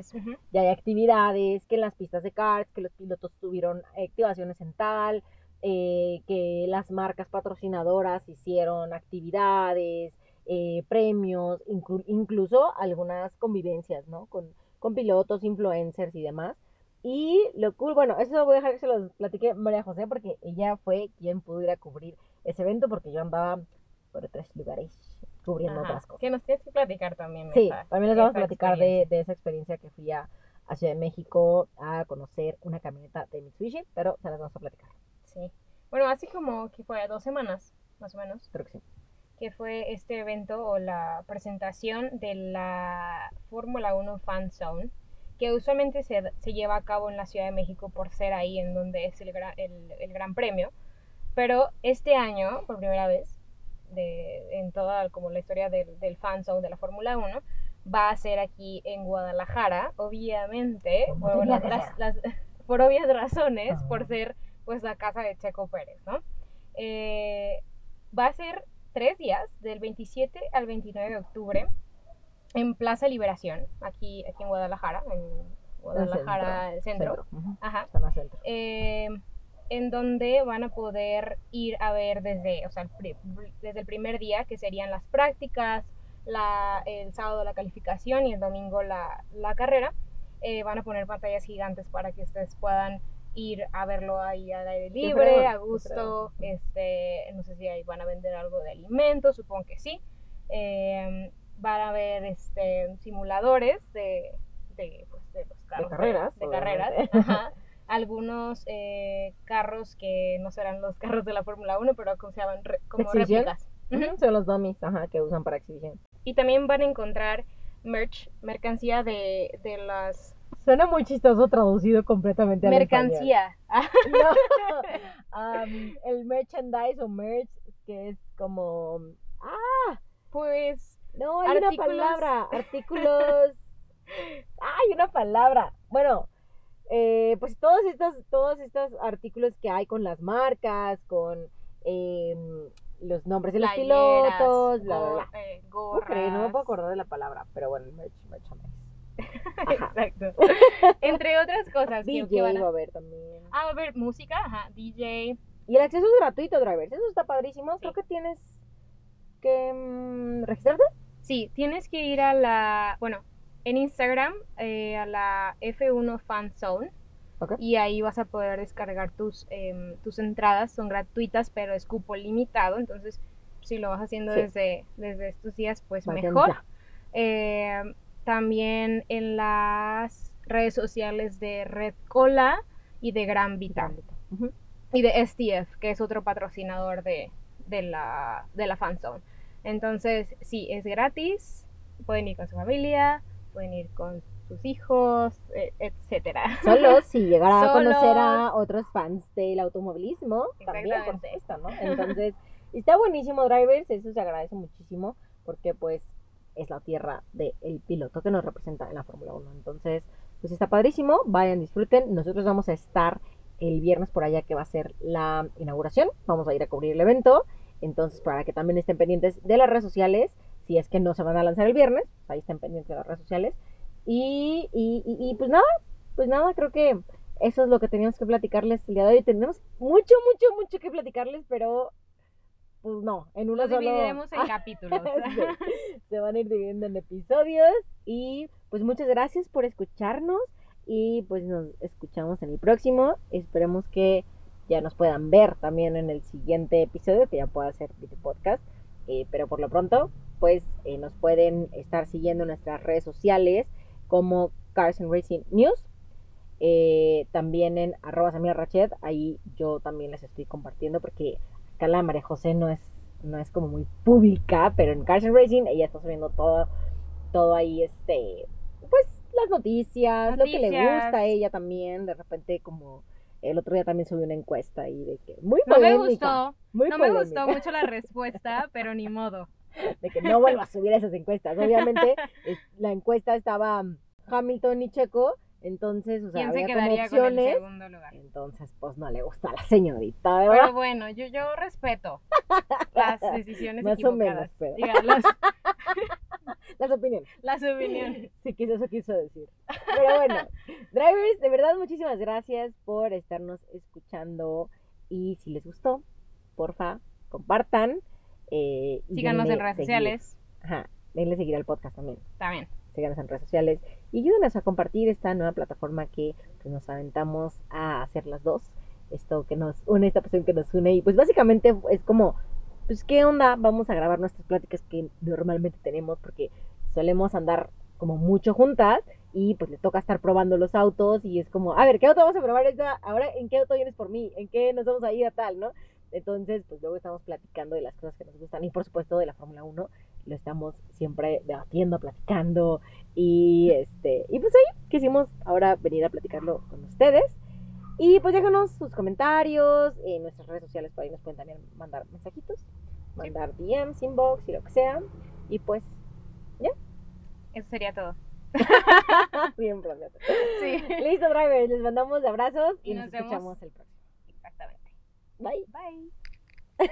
Speaker 1: Ya hay actividades, que en las pistas de karts, que los pilotos tuvieron activaciones en tal, eh, que las marcas patrocinadoras hicieron actividades, eh, premios, inclu- incluso algunas convivencias, ¿no? Con, con pilotos, influencers y demás. Y lo cool, bueno, eso voy a dejar que se los platique María José porque ella fue quien pudo ir a cubrir ese evento porque yo andaba por otros lugares cubriendo
Speaker 2: Ajá,
Speaker 1: otras cosas.
Speaker 2: Que nos tienes que platicar también.
Speaker 1: Sí,
Speaker 2: esa-
Speaker 1: también les vamos a platicar de, de esa experiencia que fui a, a Ciudad de México a conocer una camioneta de Mitsubishi, pero se las vamos a platicar,
Speaker 2: Sí. Bueno, así como que fue dos semanas, más o menos,
Speaker 1: creo que sí.
Speaker 2: que fue este evento o la presentación de la Fórmula 1 Fan Zone, que usualmente se, se lleva a cabo en la Ciudad de México por ser ahí en donde es el, gra- el, el Gran Premio. Pero este año, por primera vez, de, en toda como la historia del, del Fan Zone de la Fórmula 1, va a ser aquí en Guadalajara, obviamente, por,
Speaker 1: tenía
Speaker 2: bueno,
Speaker 1: que
Speaker 2: las-
Speaker 1: ser.
Speaker 2: las- (laughs) por obvias razones, por ser pues la casa de Checo Pérez, ¿no? Eh, va a ser tres días, del 27 al 29 de octubre, en Plaza Liberación, aquí, aquí en Guadalajara, en Guadalajara, el centro. Ajá.
Speaker 1: zona centro.
Speaker 2: Eh, en donde van a poder ir a ver desde, o sea, el pri- desde el primer día, que serían las prácticas, la, el sábado la calificación y el domingo la, la carrera. Eh, van a poner pantallas gigantes para que ustedes puedan ir a verlo ahí al aire libre,
Speaker 1: fregón,
Speaker 2: a gusto. Este, no sé si ahí van a vender algo de alimentos, supongo que sí. Eh, van a ver este, simuladores de, de, pues, de los carros
Speaker 1: carreras,
Speaker 2: de, carreras.
Speaker 1: obviamente.
Speaker 2: Ajá. (laughs) Algunos eh, carros que no serán los carros de la Fórmula 1, pero como se llaman Re- como réplicas.
Speaker 1: Son los dummies, ajá, que usan para exhibición.
Speaker 2: Y también van a encontrar merch, mercancía de, de las...
Speaker 1: Suena muy chistoso traducido completamente al
Speaker 2: Mercancía. (laughs)
Speaker 1: No, am, el merchandise o merch, que es como... Ah,
Speaker 2: Pues
Speaker 1: no, hay una palabra. Artículos... (laughs) Hay una palabra. Bueno, eh, pues todos estos, todos estos artículos que hay con las marcas, con em, los nombres de los
Speaker 2: playeras,
Speaker 1: pilotos, bla, bla,
Speaker 2: go-
Speaker 1: bla.
Speaker 2: eh.
Speaker 1: No me puedo
Speaker 2: gorras.
Speaker 1: acordar de la palabra, pero bueno, el merch, merchandise. (laughs)
Speaker 2: Exacto. (laughs) Entre otras cosas. que- que
Speaker 1: DJ
Speaker 2: van a-
Speaker 1: va a haber también.
Speaker 2: Ah, va a haber música, ajá, DJ.
Speaker 1: Y el acceso es gratuito, drivers. Eso está padrísimo. Creo que tienes que mm, registrarte.
Speaker 2: Sí, tienes que ir a la, bueno, en Instagram, eh, a la F1 Fan Zone.
Speaker 1: Ok.
Speaker 2: Y ahí vas a poder descargar tus, em, tus entradas. Son gratuitas, pero es cupo limitado. Entonces, si lo vas haciendo
Speaker 1: Sí.
Speaker 2: desde, desde estos días, pues
Speaker 1: Vayan
Speaker 2: mejor. Eh, también en las redes sociales de Red Cola y de Gran Vita.
Speaker 1: Ujú.
Speaker 2: Y de STF, que es otro patrocinador de, de la, de la fanzone. Entonces, sí, es gratis. Pueden ir con su familia, pueden ir con sus hijos, eh, etcétera. (laughs)
Speaker 1: Solo si llegara a conocer a otros fans del automovilismo, también, por supuesto, ¿no? Entonces, (laughs) está buenísimo, drivers. Eso se agradece muchísimo porque, pues, es la tierra del piloto que nos representa en la Fórmula 1. Entonces, pues está padrísimo. Vayan, disfruten. Nosotros vamos a estar el viernes por allá que va a ser la inauguración. Vamos a ir a cubrir el evento. Entonces, para que también estén pendientes de las redes sociales, si es que no se van a lanzar el viernes, pues ahí estén pendientes de las redes sociales. Y, y, y, y, pues nada, pues nada, creo que eso es lo que teníamos que platicarles el día de hoy. Tenemos mucho, mucho, mucho que platicarles, pero pues no, en uno
Speaker 2: Lo
Speaker 1: solo.
Speaker 2: dividiremos en (laughs) capítulos. (laughs)
Speaker 1: Sí, se van a ir dividiendo en episodios. Y pues muchas gracias por escucharnos. Y pues nos escuchamos en el próximo. Esperemos que ya nos puedan ver también en el siguiente episodio, que ya pueda ser video podcast. Eh, pero por lo pronto, pues eh, nos pueden estar siguiendo en nuestras redes sociales como Cars and Racing News. Eh, también en arroba Samira Rachet, ahí yo también les estoy compartiendo porque acá la María José no es, no es como muy pública, pero en Cars and Racing ella está subiendo todo, todo ahí, este, pues las noticias, lo que le gusta a ella también, de repente como El otro día también subí una encuesta y de que muy
Speaker 2: No me
Speaker 1: polémica.
Speaker 2: gustó,
Speaker 1: muy
Speaker 2: no me
Speaker 1: polémica,
Speaker 2: gustó mucho la respuesta, pero ni modo. (laughs)
Speaker 1: De que no vuelva a subir esas encuestas. Obviamente, es- la encuesta estaba mm, Hamilton y Checo, entonces, o sea,
Speaker 2: ¿Quién se
Speaker 1: había como
Speaker 2: quedaría con el
Speaker 1: opciones.
Speaker 2: segundo lugar?
Speaker 1: Entonces, pues no le gusta a la señorita, ¿verdad?
Speaker 2: Pero bueno, yo, yo respeto las (laughs) decisiones
Speaker 1: Más o menos,
Speaker 2: equivocadas.
Speaker 1: pero-
Speaker 2: Diga, las, (laughs)
Speaker 1: Las opiniones.
Speaker 2: las opiniones. (laughs)
Speaker 1: Sí, quizás eso quiso decir. Pero bueno, drivers, de verdad, muchísimas gracias por estarnos escuchando. Y si les gustó, porfa, compartan. Eh,
Speaker 2: Síganos en redes
Speaker 1: seguir.
Speaker 2: sociales
Speaker 1: Ajá, denle seguir al podcast también.
Speaker 2: también.
Speaker 1: Síganos en redes sociales. Y ayúdenos a compartir esta nueva plataforma que pues, nos aventamos a hacer las dos. Esto que nos une, esta pasión que nos une. Y pues básicamente es como, pues, ¿qué onda? Vamos a grabar nuestras pláticas que normalmente tenemos porque solemos andar como mucho juntas y pues le toca estar probando los autos y es como, a ver, ¿qué auto vamos a probar esta? Ahora, ¿en qué auto vienes por mí? ¿En qué nos vamos a ir a tal, no? Entonces, pues luego estamos platicando de las cosas que nos gustan y por supuesto de la Fórmula 1 lo estamos siempre debatiendo, platicando y este y pues ahí quisimos ahora venir a platicarlo con ustedes y pues déjanos sus comentarios en nuestras redes sociales por ahí nos pueden también mandar mensajitos, mandar DMs, inbox y lo que sea y pues
Speaker 2: Eso sería todo. (laughs)
Speaker 1: bien planeado.
Speaker 2: Sí.
Speaker 1: Listo, drivers, les mandamos abrazos y,
Speaker 2: Y
Speaker 1: nos,
Speaker 2: nos vemos.
Speaker 1: escuchamos el próximo.
Speaker 2: Exactamente.
Speaker 1: Bye.
Speaker 2: Bye. (laughs)